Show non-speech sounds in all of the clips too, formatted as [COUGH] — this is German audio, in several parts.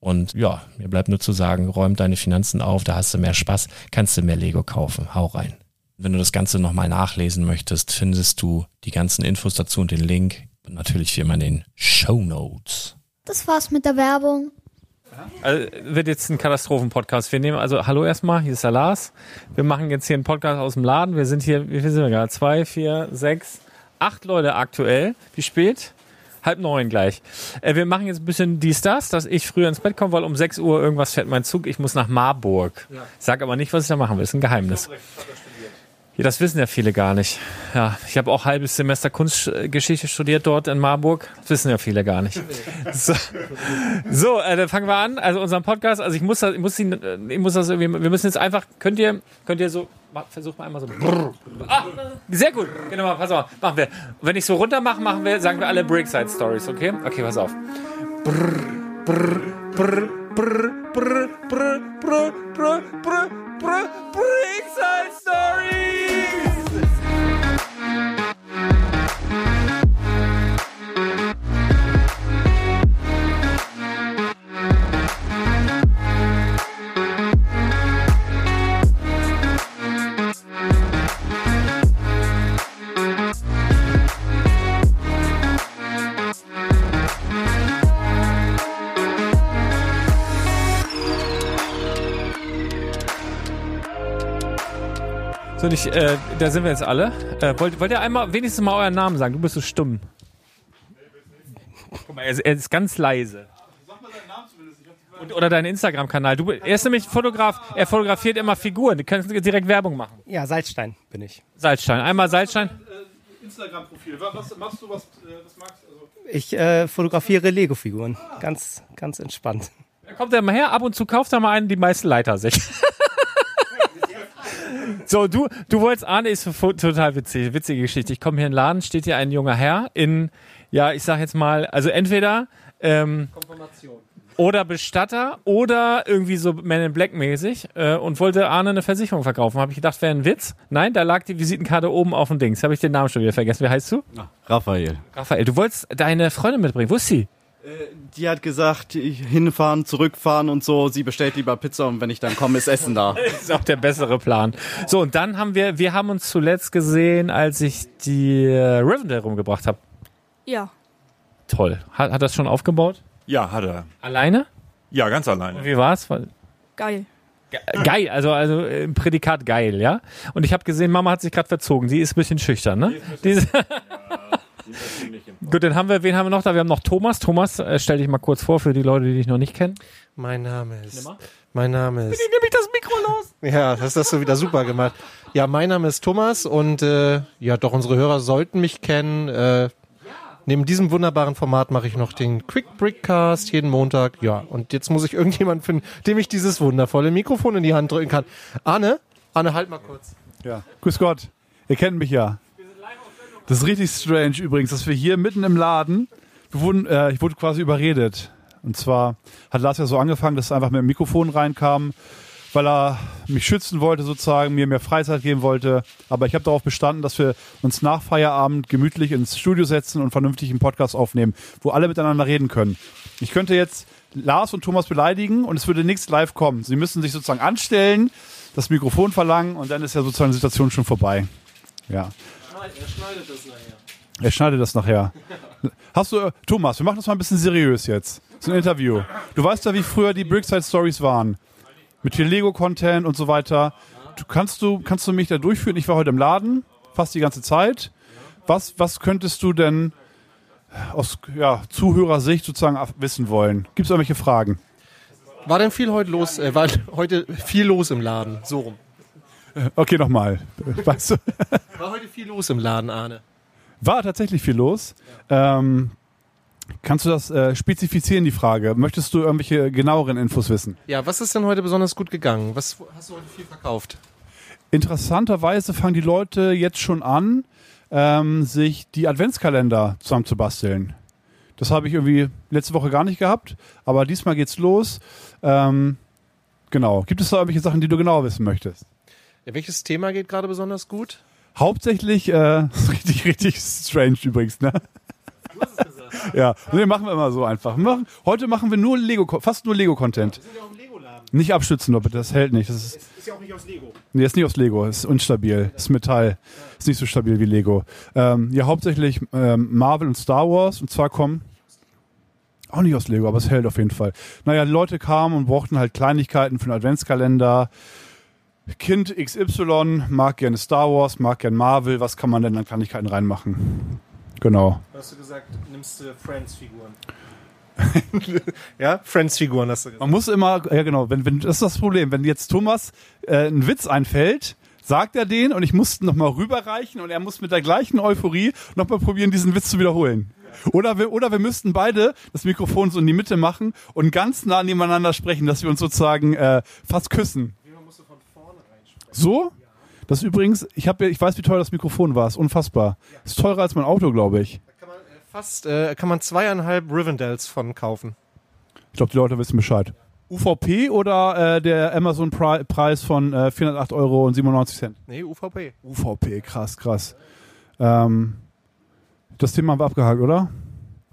Und ja, mir bleibt nur zu sagen, räum deine Finanzen auf, da hast du mehr Spaß, kannst du mehr Lego kaufen. Hau rein. Wenn du das Ganze nochmal nachlesen möchtest, findest du die ganzen Infos dazu und den Link. Und natürlich wie immer in den Show Notes. Das war's mit der Werbung. Also wird jetzt ein Katastrophen-Podcast. Wir nehmen also, hallo erstmal, hier ist der Lars. Wir machen jetzt hier einen Podcast aus dem Laden. Wir sind hier, wie viel sind wir gerade? Zwei, vier, sechs, acht Leute aktuell. Wie spät? Halb neun gleich. Äh, wir machen jetzt ein bisschen dies, das, dass ich früher ins Bett komme, weil um sechs Uhr irgendwas fährt mein Zug. Ich muss nach Marburg. Ja. Sag aber nicht, was ich da machen will. Ist ein Geheimnis. Ja, das wissen ja viele gar nicht. Ja, ich habe auch halbes Semester Kunstgeschichte studiert dort in Marburg. Das wissen ja viele gar nicht. [LAUGHS] So, so äh, dann fangen wir an. Also unseren Podcast. Also ich muss das, ich muss, ihn, äh, ich muss das irgendwie. Wir müssen jetzt einfach. Könnt ihr, könnt ihr so versuch mal einmal so. Ah, sehr gut. Genau, pass auf. Machen wir. Wenn ich so runter mache, machen wir, sagen wir alle Breakside Stories, okay? Okay, pass auf. Brr, brr, brr, brr, brr, brr, brr, brr, brr, brr, Breakside Stories! So, ich, äh, da sind wir jetzt alle. Äh, wollt, wollt ihr einmal wenigstens mal euren Namen sagen? Du bist so stumm. Guck mal, er ist, er ist ganz leise. Sag mal deinen Namen zumindest. Und, oder deinen Instagram-Kanal. Du, er ist nämlich Fotograf, er fotografiert immer Figuren. Du kannst direkt Werbung machen. Ja, Salzstein bin ich. Salzstein. Einmal Salzstein. Äh, Instagram-Profil. Was machst du, was, äh, was magst du? Also ich äh, fotografiere Lego-Figuren. Ganz, ganz entspannt. Da kommt er mal her, ab und zu kauft er mal einen, die meisten Leiter sich. [LAUGHS] So, du, du wolltest, Arne ist total witzig, witzige Geschichte. Ich komme hier in den Laden, steht hier ein junger Herr in, ja, ich sag jetzt mal, also entweder ähm, oder Bestatter oder irgendwie so Man in Black mäßig äh, und wollte Arne eine Versicherung verkaufen. Habe ich gedacht, wäre ein Witz. Nein, da lag die Visitenkarte oben auf dem Dings. Habe ich den Namen schon wieder vergessen. Wie heißt du? Raphael. Raphael. Du wolltest deine Freundin mitbringen. Wo ist sie? Die hat gesagt, hinfahren, zurückfahren und so. Sie bestellt lieber Pizza und wenn ich dann komme, ist Essen da. [LAUGHS] Das ist auch der bessere Plan. So, und dann haben wir, wir haben uns zuletzt gesehen, als ich die äh, Rivendell rumgebracht habe. Ja. Toll. Hat, hat das schon aufgebaut? Ja, hat er. Alleine? Ja, ganz alleine. Wie war's? Geil. Ge- Geil, also also äh, im Prädikat geil, ja. Und ich habe gesehen, Mama hat sich gerade verzogen. Die ist ein bisschen schüchtern, ne? Die ist [LAUGHS] Gut, dann haben wir, wen haben wir noch da? Wir haben noch Thomas. Thomas, äh, stell dich mal kurz vor für die Leute, die dich noch nicht kennen. Mein Name ist. Mein Name ist. Nehme ich das Mikro los? Ja, das hast du wieder super gemacht. Ja, mein Name ist Thomas und äh, ja, doch unsere Hörer sollten mich kennen. Äh, neben diesem wunderbaren Format mache ich noch den Quick Brickcast jeden Montag. Ja, und jetzt muss ich irgendjemanden finden, dem ich dieses wundervolle Mikrofon in die Hand drücken kann. Arne, Arne, halt mal kurz. Ja. Grüß Gott. Ihr kennt mich ja. Das ist richtig strange übrigens, dass wir hier mitten im Laden, wir wurden, äh, ich wurde quasi überredet. Und zwar hat Lars ja so angefangen, dass er einfach mit dem Mikrofon reinkam, weil er mich schützen wollte sozusagen, mir mehr Freizeit geben wollte. Aber ich habe darauf bestanden, dass wir uns nach Feierabend gemütlich ins Studio setzen und vernünftig einen Podcast aufnehmen, wo alle miteinander reden können. Ich könnte jetzt Lars und Thomas beleidigen und es würde nichts live kommen. Sie müssen sich sozusagen anstellen, das Mikrofon verlangen und dann ist ja sozusagen die Situation schon vorbei. Ja. Er schneidet das nachher. [LAUGHS] Hast du, äh, Thomas, wir machen das mal ein bisschen seriös jetzt. So ein Interview. Du weißt ja, wie früher die Brickside Stories waren. Mit viel Lego-Content und so weiter. Du, kannst, du, kannst du mich da durchführen? Ich war heute im Laden, fast die ganze Zeit. Was, was könntest du denn aus ja, Zuhörersicht sozusagen wissen wollen? Gibt es irgendwelche Fragen? War denn viel heute los? Äh, war heute viel los im Laden? So rum. Okay, nochmal. Weißt du, War heute viel los im Laden, Arne? war tatsächlich viel los. Ähm, kannst du das äh, spezifizieren, die Frage? Möchtest du irgendwelche genaueren Infos wissen? Ja, was ist denn heute besonders gut gegangen? Was hast du heute viel verkauft? Interessanterweise fangen die Leute jetzt schon an, ähm, sich die Adventskalender zusammenzubasteln. Das habe ich irgendwie letzte Woche gar nicht gehabt, aber diesmal geht's los. Ähm, genau. Gibt es da irgendwelche Sachen, die du genau wissen möchtest? Ja, welches Thema geht gerade besonders gut? Hauptsächlich, äh, [LAUGHS] richtig, richtig strange übrigens, ne? Ja, nee, machen wir immer so einfach. Wir Machen, heute machen wir nur Lego, fast nur Lego-Content. Nicht abstützen, doch bitte, das hält nicht. Das ist, Ist ja auch nicht aus Lego. Nee, ist nicht aus Lego, ist unstabil, ist Metall, ist nicht so stabil wie Lego. Ähm, ja, hauptsächlich ähm, Marvel und Star Wars und zwar kommen auch nicht aus Lego, aber es hält auf jeden Fall. Naja, die Leute kamen und brauchten halt Kleinigkeiten für den Adventskalender. Kind XY mag gerne Star Wars, mag gerne Marvel, was kann man denn an Kleinigkeiten reinmachen? Genau. Hast du gesagt, nimmst du Friends-Figuren? [LAUGHS] ja, Friends-Figuren hast du gesagt. Man muss immer, ja genau, wenn, wenn, das ist das Problem. Wenn jetzt Thomas äh, ein Witz einfällt, sagt er den und ich muss nochmal rüberreichen und er muss mit der gleichen Euphorie nochmal probieren, diesen Witz zu wiederholen. Oder wir, oder wir müssten beide das Mikrofon so in die Mitte machen und ganz nah nebeneinander sprechen, dass wir uns sozusagen äh, fast küssen. So? Das ist übrigens, ich, hab, ich weiß, wie teuer das Mikrofon war. Ist unfassbar. Ist teurer als mein Auto, glaube ich. Fast äh, kann man zweieinhalb Rivendells von kaufen. Ich glaube, die Leute wissen Bescheid. UVP oder äh, der Amazon-Preis von äh, 408,97 Euro? Nee, UVP. UVP, krass, krass. Ähm, das Thema haben wir abgehakt, oder?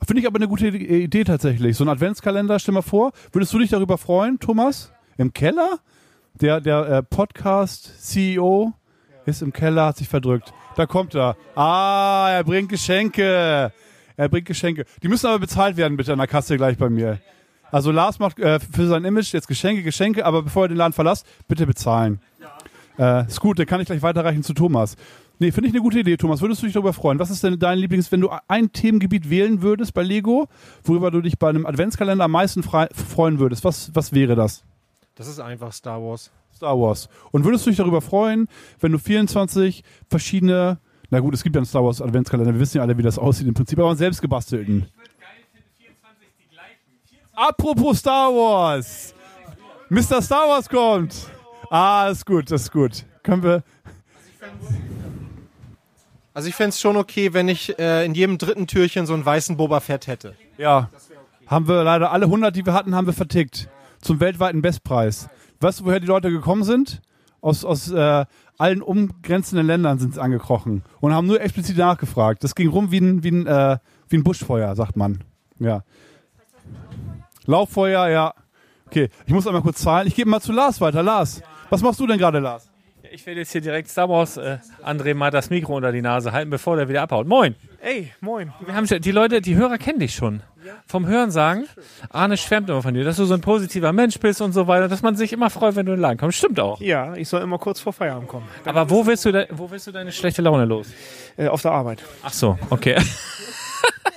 Finde ich aber eine gute Idee tatsächlich. So ein Adventskalender, stell mal vor. Würdest du dich darüber freuen, Thomas? Im Keller? Der, der äh, Podcast-CEO ist im Keller, hat sich verdrückt. Da kommt er. Ah, er bringt Geschenke. Er bringt Geschenke. Die müssen aber bezahlt werden, bitte, an der Kasse gleich bei mir. Also Lars macht äh, für sein Image jetzt Geschenke, Geschenke, aber bevor er den Laden verlässt, bitte bezahlen. Äh, ist gut, dann kann ich gleich weiterreichen zu Thomas. Nee, finde ich eine gute Idee, Thomas. Würdest du dich darüber freuen? Was ist denn dein Lieblings, wenn du ein Themengebiet wählen würdest bei Lego, worüber du dich bei einem Adventskalender am meisten freuen würdest? Was, was wäre das? Das ist einfach Star Wars. Star Wars. Und würdest du dich darüber freuen, wenn du 24 verschiedene, na gut, es gibt ja einen Star Wars Adventskalender, wir wissen ja alle, wie das aussieht im Prinzip, aber einen selbst gebastelten. Apropos Star Wars. Mr. Star Wars kommt. Ah, ist gut, das ist gut. Können wir. Also ich fände es schon okay, wenn ich äh, in jedem dritten Türchen so einen weißen Boba Fett hätte. Ja. Haben wir leider alle 100, die wir hatten, haben wir vertickt. Zum weltweiten Bestpreis. Weißt du, woher die Leute gekommen sind? Aus, aus äh, allen umgrenzenden Ländern sind sie angekrochen und haben nur explizit nachgefragt. Das ging rum wie ein, wie ein, äh, wie ein Buschfeuer, sagt man. Ja. Lauffeuer, ja. Okay, ich muss einmal kurz zahlen. Ich gebe mal zu Lars weiter. Lars, was machst du denn gerade, Lars? Ich will jetzt hier direkt Star Wars äh, André mal das Mikro unter die Nase halten, bevor der wieder abhaut. Moin! Ey, moin. Wir haben schon, die Leute, die Hörer kennen dich schon. Vom Hören sagen, Arne schwärmt immer von dir, dass du so ein positiver Mensch bist und so weiter, dass man sich immer freut, wenn du in den Laden kommst. Stimmt auch. Ja, ich soll immer kurz vor Feierabend kommen. Aber wo willst du, de, wo willst du deine schlechte Laune los? Äh, auf der Arbeit. Ach so, okay. [LAUGHS]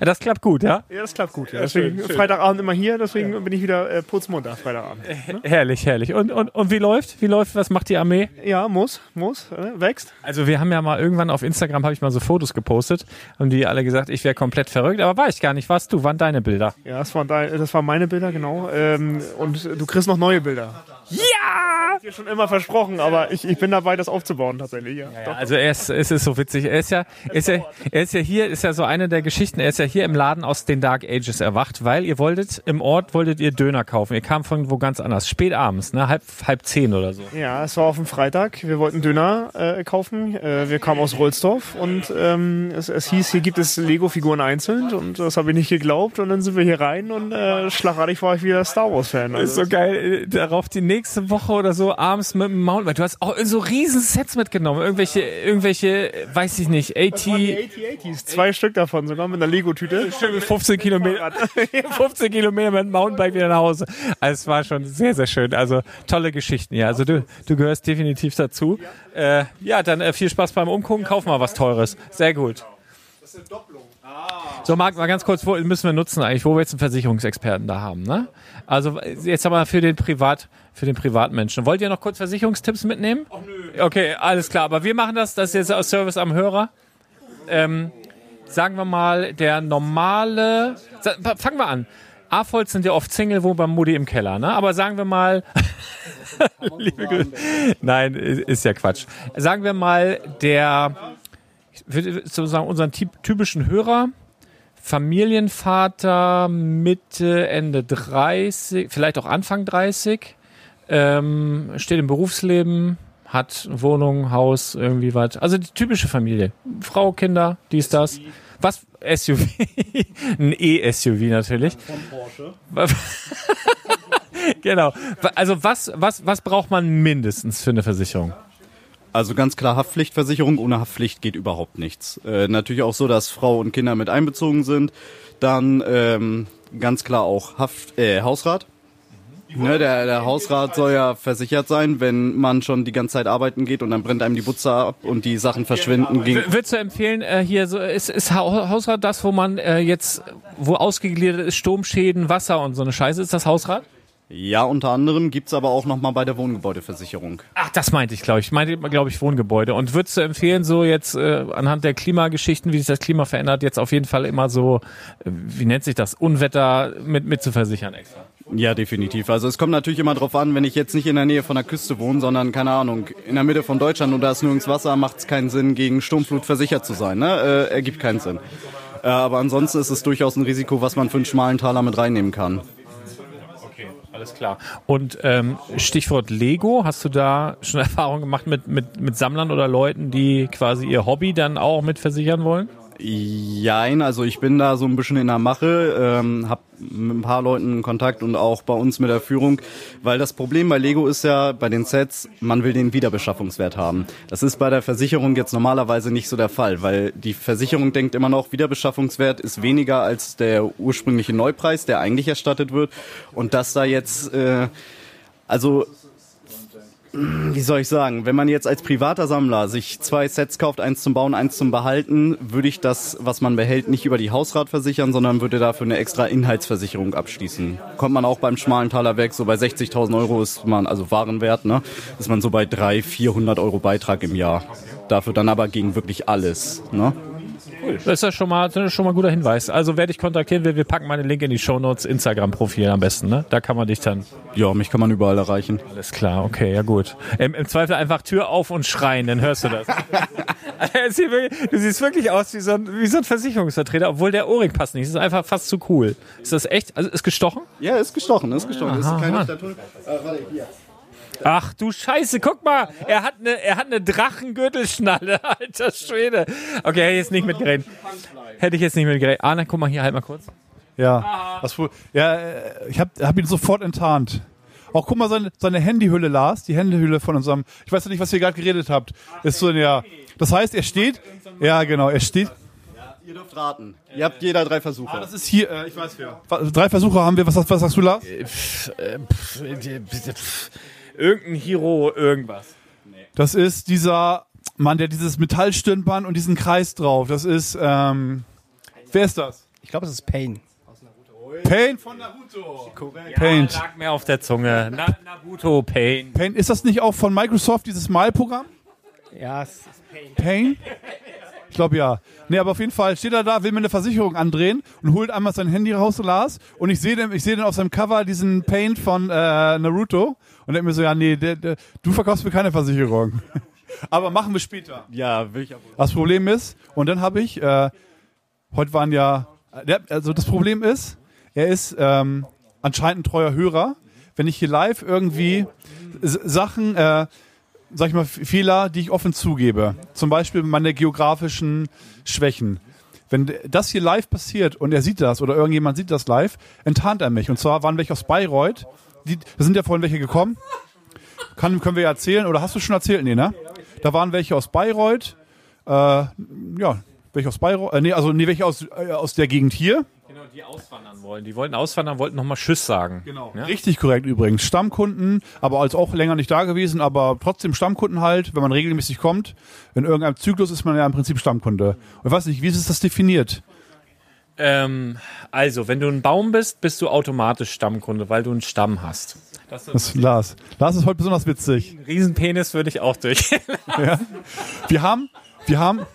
Das klappt gut, ja? Ja, das klappt gut. Ja. Deswegen Freitagabend immer hier, deswegen bin ich wieder äh, putzmunter Freitagabend. Herrlich, herrlich. Und, und, und wie läuft? Wie läuft? Was macht die Armee? Ja, muss, muss, äh, wächst. Also wir haben ja mal irgendwann auf Instagram habe ich mal so Fotos gepostet und die alle gesagt, ich wäre komplett verrückt, aber war ich gar nicht. Warst du? Waren deine Bilder? Ja, das waren, dein, das waren meine Bilder, genau. Ähm, und du kriegst noch neue Bilder. Ja! Dir schon immer versprochen, aber ich, ich bin dabei, das aufzubauen tatsächlich. Ja, Ja, also er ist, es ist so witzig. Er ist ja, er ist ja, er ist ja hier, ist ja so eine der Geschichten. Er ist ja hier im Laden aus den Dark Ages erwacht, weil ihr wolltet im Ort wolltet ihr Döner kaufen. Ihr kam von wo ganz anders, spät abends, ne, halb halb zehn oder so. Ja, es war auf dem Freitag. Wir wollten Döner äh, kaufen. Äh, wir kamen aus Rohlsdorf und ähm, es, es hieß, hier gibt es Lego-Figuren einzeln und das habe ich nicht geglaubt. Und dann sind wir hier rein und äh, schlagartig war ich wieder Star Wars-Fan. Das ist so geil. äh, Darauf die nächste Woche oder so abends mit dem Mountainbike. Du hast auch so riesen Sets mitgenommen. Irgendwelche, irgendwelche, weiß ich nicht, AT, Die 8080s, zwei Stück davon, sogar mit einer Lego-Tüte. [LAUGHS] 15 Kilometer, 15 [LAUGHS] Kilometer mit dem Mountainbike wieder nach Hause. Also es war schon sehr, sehr schön. Also tolle Geschichten, ja. Also du, du gehörst definitiv dazu. Äh, ja, dann äh, viel Spaß beim Umgucken. Kauf mal was Teures. Sehr gut. So, Marc, mal ganz kurz, wo müssen wir nutzen eigentlich, wo wir jetzt einen Versicherungsexperten da haben, ne? Also jetzt aber für den Privat, für den Privatmenschen. Wollt ihr noch kurz Versicherungstipps mitnehmen? Ach nö. Okay, alles klar. Aber wir machen das, das ist jetzt aus Service am Hörer. Ähm, sagen wir mal, der normale, fangen wir an. A-Volz sind ja oft Single, wo beim Mutti im Keller, ne? Aber sagen wir mal, [LAUGHS] liebe Grüße. Nein, ist ja Quatsch. Sagen wir mal, der, ich würde sozusagen unseren typ- typischen Hörer, Familienvater Mitte, Ende 30, vielleicht auch Anfang 30, ähm, steht im Berufsleben, hat Wohnung, Haus, irgendwie was. Also die typische Familie. Frau, Kinder, dies, das. Was? SUV. [LAUGHS] Ein E-SUV natürlich. Von Porsche. [LAUGHS] genau. Also was, was, was braucht man mindestens für eine Versicherung? Also ganz klar Haftpflichtversicherung. Ohne Haftpflicht geht überhaupt nichts. Äh, natürlich auch so, dass Frau und Kinder mit einbezogen sind. Dann ähm, ganz klar auch Haft, äh, Hausrat. Ne, der, der Hausrat soll ja versichert sein, wenn man schon die ganze Zeit arbeiten geht und dann brennt einem die Butze ab und die Sachen verschwinden. W- Würdest du empfehlen, äh, hier so ist, ist Hau- Hausrat das, wo man äh, jetzt, wo ausgegliedert ist, Sturmschäden, Wasser und so eine Scheiße, ist das Hausrat? ja, unter anderem gibt's aber auch nochmal bei der Wohngebäudeversicherung. Ach, das meinte ich, glaube ich. Ich meinte, glaube ich, Wohngebäude. Und würdest du empfehlen, so jetzt äh, anhand der Klimageschichten, wie sich das Klima verändert, jetzt auf jeden Fall immer so, äh, wie nennt sich das, Unwetter mit, mit zu versichern extra? Ja, definitiv. Also es kommt natürlich immer drauf an, wenn ich jetzt nicht in der Nähe von der Küste wohne, sondern, keine Ahnung, in der Mitte von Deutschland und da ist nirgends Wasser, macht es keinen Sinn, gegen Sturmflut versichert zu sein. Ne? Äh, ergibt keinen Sinn. Äh, aber ansonsten ist es durchaus ein Risiko, was man für einen schmalen Taler mit reinnehmen kann. Okay, alles klar. Und ähm, Stichwort Lego, hast du da schon [LAUGHS] Erfahrung gemacht mit, mit, mit Sammlern oder Leuten, die quasi ihr Hobby dann auch mit versichern wollen? Jein, also ich bin da so ein bisschen in der Mache, ähm, habe mit ein paar Leuten Kontakt und auch bei uns mit der Führung, weil das Problem bei Lego ist ja bei den Sets, man will den Wiederbeschaffungswert haben. Das ist bei der Versicherung jetzt normalerweise nicht so der Fall, weil die Versicherung denkt immer noch, Wiederbeschaffungswert ist weniger als der ursprüngliche Neupreis, der eigentlich erstattet wird und dass da jetzt, äh, also wie soll ich sagen, wenn man jetzt als privater Sammler sich zwei Sets kauft, eins zum Bauen, eins zum Behalten, würde ich das, was man behält, nicht über die Hausrat versichern, sondern würde dafür eine extra Inhaltsversicherung abschließen. Kommt man auch beim schmalen Taler weg, so bei 60.000 Euro ist man, also Warenwert, ne, ist man so bei 300, 400 Euro Beitrag im Jahr. Dafür dann aber gegen wirklich alles, ne. Das ist ja schon mal, ist schon mal ein guter Hinweis. Also wer dich kontaktieren will, wir packen mal den Link in die Shownotes, Instagram-Profil am besten, ne? Da kann man dich dann. Ja, mich kann man überall erreichen. Alles klar, okay, ja gut. Im, im Zweifel einfach Tür auf und schreien, dann hörst du das. [LAUGHS] Ist du siehst wirklich aus wie so, ein, wie so ein Versicherungsvertreter, obwohl der Ohrring passt nicht. Das ist einfach fast zu cool. Ist das echt? Also ist gestochen? Ja, ist gestochen, ist gestochen. ist Aha, keine Mann. Statue. Äh, warte, hier. Ach du Scheiße, guck mal, er hat eine, er hat eine Drachengürtelschnalle, [LAUGHS] alter Schwede. Okay, hätte ich jetzt nicht mitgerechnet. Hätte ich jetzt nicht mitgerechnet. Arne, guck mal hier, halt mal kurz. Ja, das, ja äh, ich habe hab ihn sofort enttarnt. Auch guck mal seine, seine Handyhülle, Lars, die Handyhülle von unserem, ich weiß ja nicht, was ihr gerade geredet habt. Ist so, ja. Das heißt, er steht, ja genau, er steht, Ihr dürft raten. Ihr habt jeder drei Versuche. das ist hier, äh, ich weiß wer. Drei Versuche haben wir, was, was sagst du, Lars? Irgendein Hero, irgendwas. Das ist dieser Mann, der dieses Metallstirnband und diesen Kreis drauf, das ist, ähm, wer ist das? Ich glaube, es ist Pain. Pain von Naruto. Paint. Ja, lag mir auf der Zunge. Na, Naruto, Pain. Paint, ist das nicht auch von Microsoft, dieses Malprogramm? Ja, es ist Pain. Pain? Ich glaube ja. Nee, aber auf jeden Fall steht er da, will mir eine Versicherung andrehen und holt einmal sein Handy raus, Lars. Und ich sehe den, ich sehe den auf seinem Cover diesen Paint von äh, Naruto und denke mir so, ja, nee, der, der, du verkaufst mir keine Versicherung. [LAUGHS] aber machen wir später. Ja, will ich aber. Das Problem ist, und dann habe ich, äh, heute waren ja, der, also das Problem ist, er ist ähm, anscheinend ein treuer Hörer. Wenn ich hier live irgendwie Sachen, äh, sag ich mal, Fehler, die ich offen zugebe, zum Beispiel meine geografischen Schwächen. Wenn das hier live passiert und er sieht das oder irgendjemand sieht das live, enttarnt er mich. Und zwar waren welche aus Bayreuth, die, da sind ja vorhin welche gekommen. Kann, können wir ja erzählen, oder hast du schon erzählt? Nee, ne? Da waren welche aus Bayreuth, äh, ja, welche aus Bayreuth, äh, nee, also nee, welche aus, äh, aus der Gegend hier. Genau, die auswandern wollen. Die wollten auswandern, wollten nochmal Tschüss sagen. Genau. Ja? Richtig korrekt übrigens. Stammkunden, aber als auch länger nicht da gewesen, aber trotzdem Stammkunden halt, wenn man regelmäßig kommt. In irgendeinem Zyklus ist man ja im Prinzip Stammkunde. Und ich weiß nicht, wie ist das definiert? Ähm, also, wenn du ein Baum bist, bist du automatisch Stammkunde, weil du einen Stamm hast. Das ist Lars. Lars ist heute besonders witzig. Ein Riesenpenis würde ich auch durch. Wir haben, wir haben,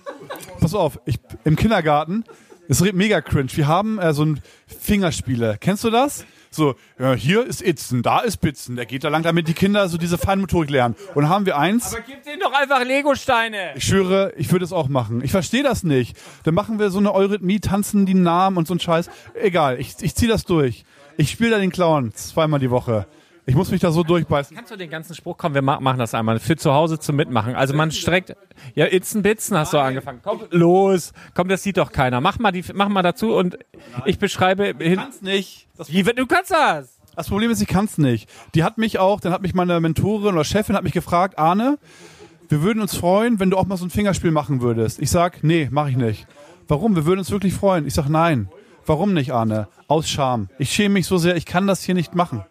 pass auf, ich, im Kindergarten, ist mega cringe. Wir haben äh, so ein Fingerspiele. Kennst du das? So, ja, hier ist Itzen, da ist Bitzen. Der geht da lang, damit die Kinder so diese Feinmotorik lernen. Und dann haben wir eins. gib denen doch einfach Legosteine. Ich schwöre, ich würde es auch machen. Ich verstehe das nicht. Dann machen wir so eine Eurythmie, tanzen die Namen und so ein Scheiß. Egal, ich, ich ziehe das durch. Ich spiele da den Clown zweimal die Woche. Ich muss mich da so durchbeißen. Kannst du den ganzen Spruch, komm, wir ma- machen das einmal, für zu Hause zum Mitmachen. Also man streckt, ja, Itzen Bitzen hast du angefangen. Komm, los, komm, das sieht doch keiner. Mach mal die, mach mal dazu und ich beschreibe hin. Kann's nicht. Das, Wie, du kannst das! das Problem ist, ich kann's nicht. Die hat mich auch, dann hat mich meine Mentorin oder Chefin hat mich gefragt, Arne, wir würden uns freuen, wenn du auch mal so ein Fingerspiel machen würdest. Ich sag, nee, mache ich nicht. Warum? Wir würden uns wirklich freuen. Ich sag, nein. Warum nicht, Arne? Aus Scham. Ich schäme mich so sehr, ich kann das hier nicht machen.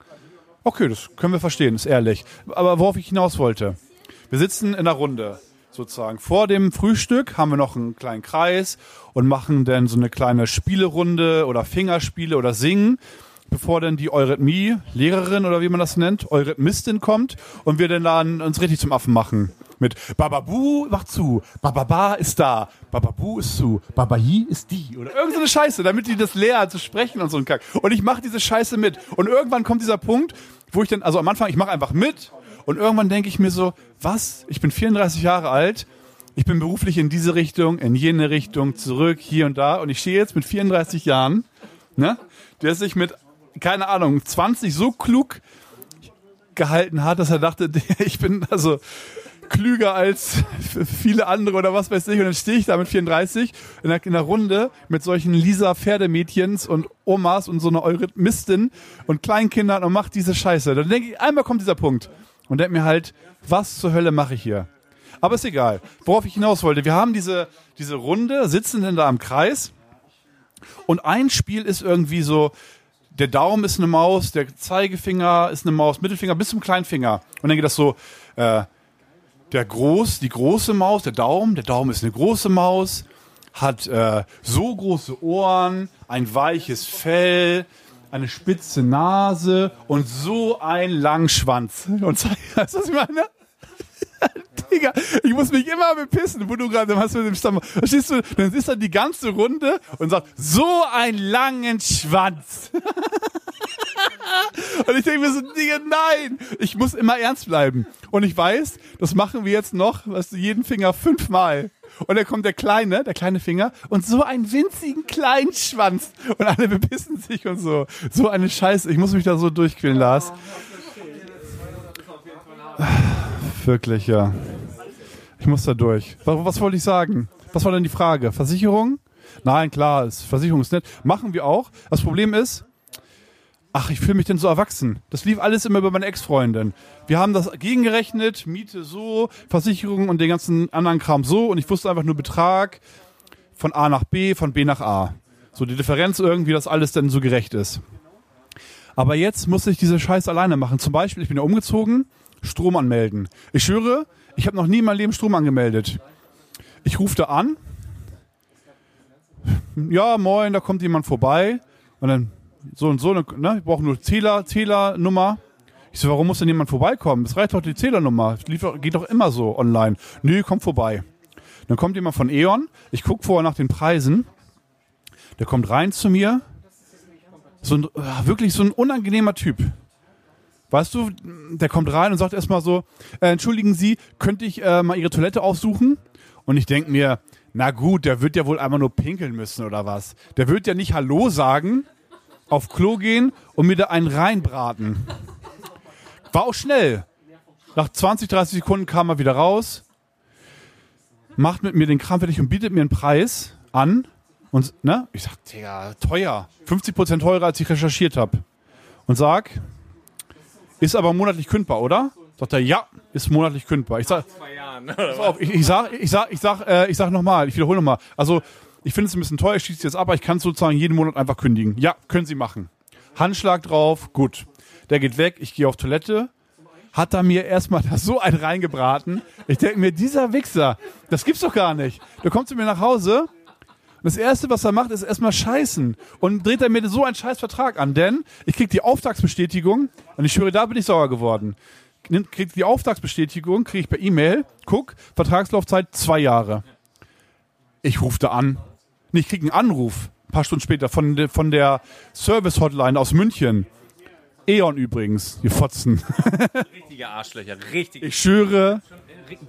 Okay, das können wir verstehen, ist ehrlich. Aber worauf ich hinaus wollte. Wir sitzen in einer Runde, sozusagen. Vor dem Frühstück haben wir noch einen kleinen Kreis und machen dann so eine kleine Spielerunde oder Fingerspiele oder Singen, bevor dann die Eurythmie, Lehrerin oder wie man das nennt, Eurythmistin kommt und wir dann, dann uns richtig zum Affen machen. Mit Bababu macht zu, Bababa ist da, Bababu ist zu, Babayi ist die. Oder irgend so Scheiße, damit die das lernen zu sprechen und so ein Kack. Und ich mache diese Scheiße mit. Und irgendwann kommt dieser Punkt, wo ich dann, also am Anfang, ich mache einfach mit. Und irgendwann denke ich mir so, was? Ich bin 34 Jahre alt, ich bin beruflich in diese Richtung, in jene Richtung, zurück, hier und da. Und ich stehe jetzt mit 34 Jahren, ne, der sich mit, keine Ahnung, 20 so klug gehalten hat, dass er dachte, [LAUGHS] ich bin also klüger als viele andere oder was weiß ich. Und dann stehe ich da mit 34 in der, in der Runde mit solchen Lisa Pferdemädchens und Omas und so einer Eurythmistin und Kleinkindern und mache diese Scheiße. Dann denke ich, einmal kommt dieser Punkt und denke mir halt, was zur Hölle mache ich hier? Aber ist egal. Worauf ich hinaus wollte, wir haben diese, diese Runde, sitzen denn da im Kreis und ein Spiel ist irgendwie so, der Daumen ist eine Maus, der Zeigefinger ist eine Maus, Mittelfinger bis zum Kleinfinger. Und dann geht das so, äh, der groß, die große Maus, der Daumen, der Daumen ist eine große Maus, hat äh, so große Ohren, ein weiches Fell, eine spitze Nase und so einen langen Schwanz. [LAUGHS] Und weißt du, was ich meine? [LAUGHS] Digga, ich muss mich immer bepissen, wo du gerade hast mit dem Stamm. Verstehst du? Dann ist dann die ganze Runde und sagt, so einen langen Schwanz. [LAUGHS] und ich denke mir so, Digga, nein, ich muss immer ernst bleiben. Und ich weiß, das machen wir jetzt noch, weißt du, jeden Finger fünfmal. Und dann kommt der kleine, der kleine Finger und so einen winzigen kleinen Schwanz. Und alle bepissen sich und so. So eine Scheiße. Ich muss mich da so durchquälen, Lars. [SIGHS] Wirklich, ja. Ich muss da durch. Was, was wollte ich sagen? Was war denn die Frage? Versicherung? Nein, klar, ist, Versicherung ist nett. Machen wir auch. Das Problem ist, ach, ich fühle mich denn so erwachsen. Das lief alles immer über meine Ex-Freundin. Wir haben das gegengerechnet, Miete so, Versicherung und den ganzen anderen Kram so und ich wusste einfach nur Betrag von A nach B, von B nach A. So die Differenz irgendwie, dass alles dann so gerecht ist. Aber jetzt muss ich diese Scheiß alleine machen. Zum Beispiel, ich bin ja umgezogen, Strom anmelden. Ich schwöre, ich habe noch nie in meinem Leben Strom angemeldet. Ich rufe da an. Ja, moin, da kommt jemand vorbei. Und dann so und so, ne? ich brauche nur Zähler, Zählernummer. Ich so, warum muss denn jemand vorbeikommen? Es reicht doch die Zählernummer. Es geht doch immer so online. Nö, kommt vorbei. Dann kommt jemand von E.ON. Ich gucke vorher nach den Preisen. Der kommt rein zu mir. So ein, wirklich so ein unangenehmer Typ. Weißt du, der kommt rein und sagt erstmal so, äh, entschuldigen Sie, könnte ich äh, mal Ihre Toilette aufsuchen? Und ich denke mir, na gut, der wird ja wohl einmal nur pinkeln müssen oder was. Der wird ja nicht Hallo sagen, auf Klo gehen und mir da einen reinbraten. War auch schnell. Nach 20, 30 Sekunden kam er wieder raus, macht mit mir den Kram fertig und bietet mir einen Preis an. Und ne, ich sag, Digga, teuer. 50% teurer, als ich recherchiert habe. Und sag, ist aber monatlich kündbar, oder? Sagt er, ja, ist monatlich kündbar. Ich sag, auf, ich, ich sag, ich sag, ich sag, äh, ich sag nochmal, ich wiederhole nochmal. Also, ich finde es ein bisschen teuer, ich schließe jetzt ab, aber ich kann es sozusagen jeden Monat einfach kündigen. Ja, können Sie machen. Handschlag drauf, gut. Der geht weg, ich gehe auf Toilette, hat da mir erstmal [LAUGHS] da so einen reingebraten. Ich denke mir, dieser Wichser, das gibt's doch gar nicht. Der kommt zu mir nach Hause und das Erste, was er macht, ist erstmal scheißen. Und dreht er mir so einen scheiß Vertrag an. Denn ich krieg die Auftragsbestätigung und ich schwöre, da bin ich sauer geworden. Krieg die Auftragsbestätigung, kriege ich per E-Mail, guck, Vertragslaufzeit zwei Jahre. Ich rufe da an. Nee, ich krieg einen Anruf, ein paar Stunden später, von, von der Service-Hotline aus München. E.ON übrigens, die Fotzen. [LAUGHS] Richtige Arschlöcher, richtig. Ich schwöre,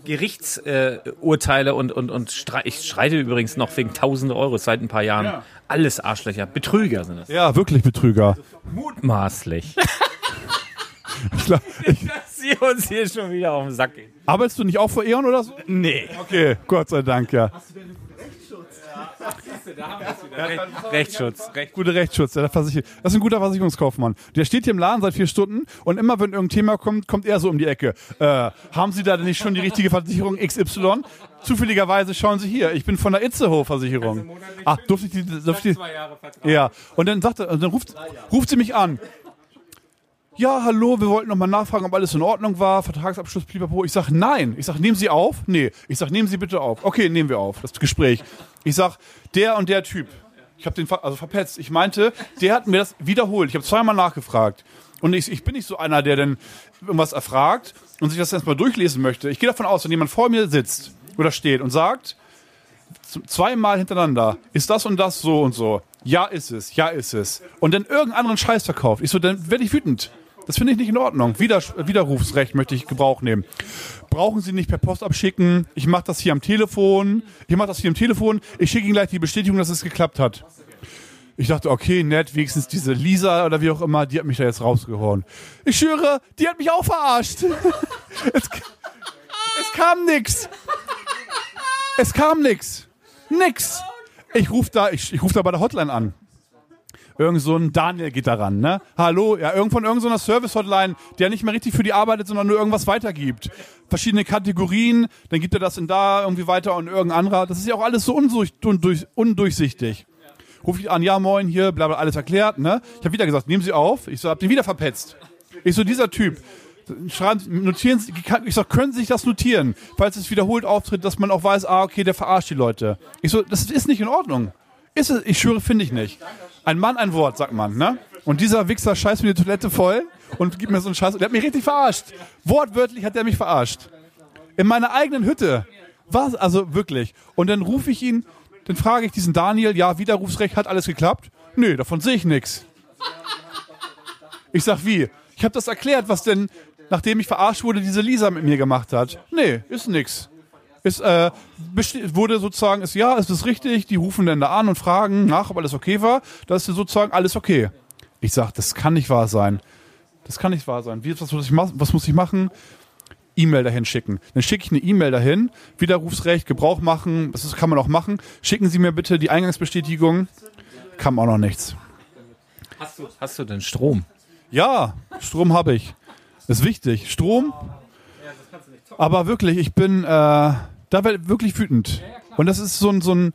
Gerichtsurteile äh, und, und, und strei ich streite übrigens noch wegen tausende Euro seit ein paar Jahren. Alles Arschlöcher. Betrüger sind das. ja, wirklich Betrüger. Mutmaßlich. [LAUGHS] Ich glaub, ich, [LAUGHS] Dass sie uns hier schon wieder auf den Sack gehen. arbeitest du nicht auch für E.ON oder so? Nee. Okay, Gott sei Dank, ja. Rechtsschutz. Recht. Gute Rechtsschutz, der versichert. Das ist ein guter Versicherungskaufmann. Der steht hier im Laden seit vier Stunden und immer wenn irgendein Thema kommt, kommt er so um die Ecke. Äh, haben Sie da denn nicht schon die richtige Versicherung XY? Zufälligerweise schauen Sie hier, ich bin von der Itzehoe-Versicherung. Ach, durfte ich die, durfte ich, Vertrag. ja. Und dann sagt er, dann ruft, ruft sie mich an. Ja, hallo, wir wollten nochmal nachfragen, ob alles in Ordnung war, Vertragsabschluss, pipapo. Ich sag, nein. Ich sag, nehmen Sie auf? Nee. Ich sag, nehmen Sie bitte auf. Okay, nehmen wir auf, das Gespräch. Ich sag, der und der Typ. Ich habe den ver also verpetzt. Ich meinte, der hat mir das wiederholt. Ich habe zweimal nachgefragt. Und ich, ich bin nicht so einer, der dann irgendwas erfragt und sich das erstmal durchlesen möchte. Ich gehe davon aus, wenn jemand vor mir sitzt oder steht und sagt, zweimal hintereinander, ist das und das so und so. Ja, ist es, ja, ist es. Und dann irgendeinen anderen Scheiß verkauft. Ich so, dann werde ich wütend. Das finde ich nicht in Ordnung. Wider Widerrufsrecht möchte ich Gebrauch nehmen. Brauchen Sie nicht per Post abschicken. Ich mache das hier am Telefon. Ich mache das hier am Telefon. Ich schicke Ihnen gleich die Bestätigung, dass es geklappt hat. Ich dachte, okay, nett, wenigstens diese Lisa oder wie auch immer, die hat mich da jetzt rausgehauen. Ich schwöre, die hat mich auch verarscht. [LAUGHS] es, es kam nix. Es kam nix. Nix. Ich ruf da, ich, ich ruf da bei der Hotline an. Irgend so ein Daniel geht da ran, ne? Hallo, ja, irgend von irgendeiner Service-Hotline, der nicht mehr richtig für die arbeitet, sondern nur irgendwas weitergibt. Verschiedene Kategorien, dann gibt er das in da irgendwie weiter und irgendein anderer. Das ist ja auch alles so undurch, undurch, undurchsichtig. Ruf ich an, ja moin, hier, bla bla, alles erklärt, ne? Ich habe wieder gesagt, nehmen Sie auf. Ich so, hab den wieder verpetzt. Ich so, dieser Typ. Schreiben, notieren Sie, ich sag, können Sie sich das notieren, falls es wiederholt auftritt, dass man auch weiß, ah, okay, der verarscht die Leute. Ich so, das ist nicht in Ordnung. Ist es, ich schwöre, finde ich nicht. Ein Mann, ein Wort, sagt man, ne? Und dieser Wichser scheißt mir die Toilette voll und gibt mir so einen Scheiß. Der hat mich richtig verarscht. Wortwörtlich hat der mich verarscht. In meiner eigenen Hütte. Was? Also wirklich. Und dann rufe ich ihn, dann frage ich diesen Daniel, ja, Widerrufsrecht, hat alles geklappt? Nee, davon sehe ich nichts. Ich sag, wie? Ich habe das erklärt, was denn, nachdem ich verarscht wurde, diese Lisa mit mir gemacht hat. Nee, ist nix. Ist, äh, wurde sozusagen, ist ja, ist das richtig? Die rufen dann da an und fragen nach, ob alles okay war. Da ist sozusagen alles okay. Ich sag, das kann nicht wahr sein. Das kann nicht wahr sein. Wie, was, muss ich was muss ich machen? E-Mail dahin schicken. Dann schicke ich eine E-Mail dahin, Widerrufsrecht, Gebrauch machen, das kann man auch machen. Schicken Sie mir bitte die Eingangsbestätigung. Kam auch noch nichts. Hast du, hast du denn Strom? Ja, Strom habe ich. Ist wichtig. Strom. Aber wirklich, ich bin äh, da werd wirklich wütend. Und das ist so ein, so ein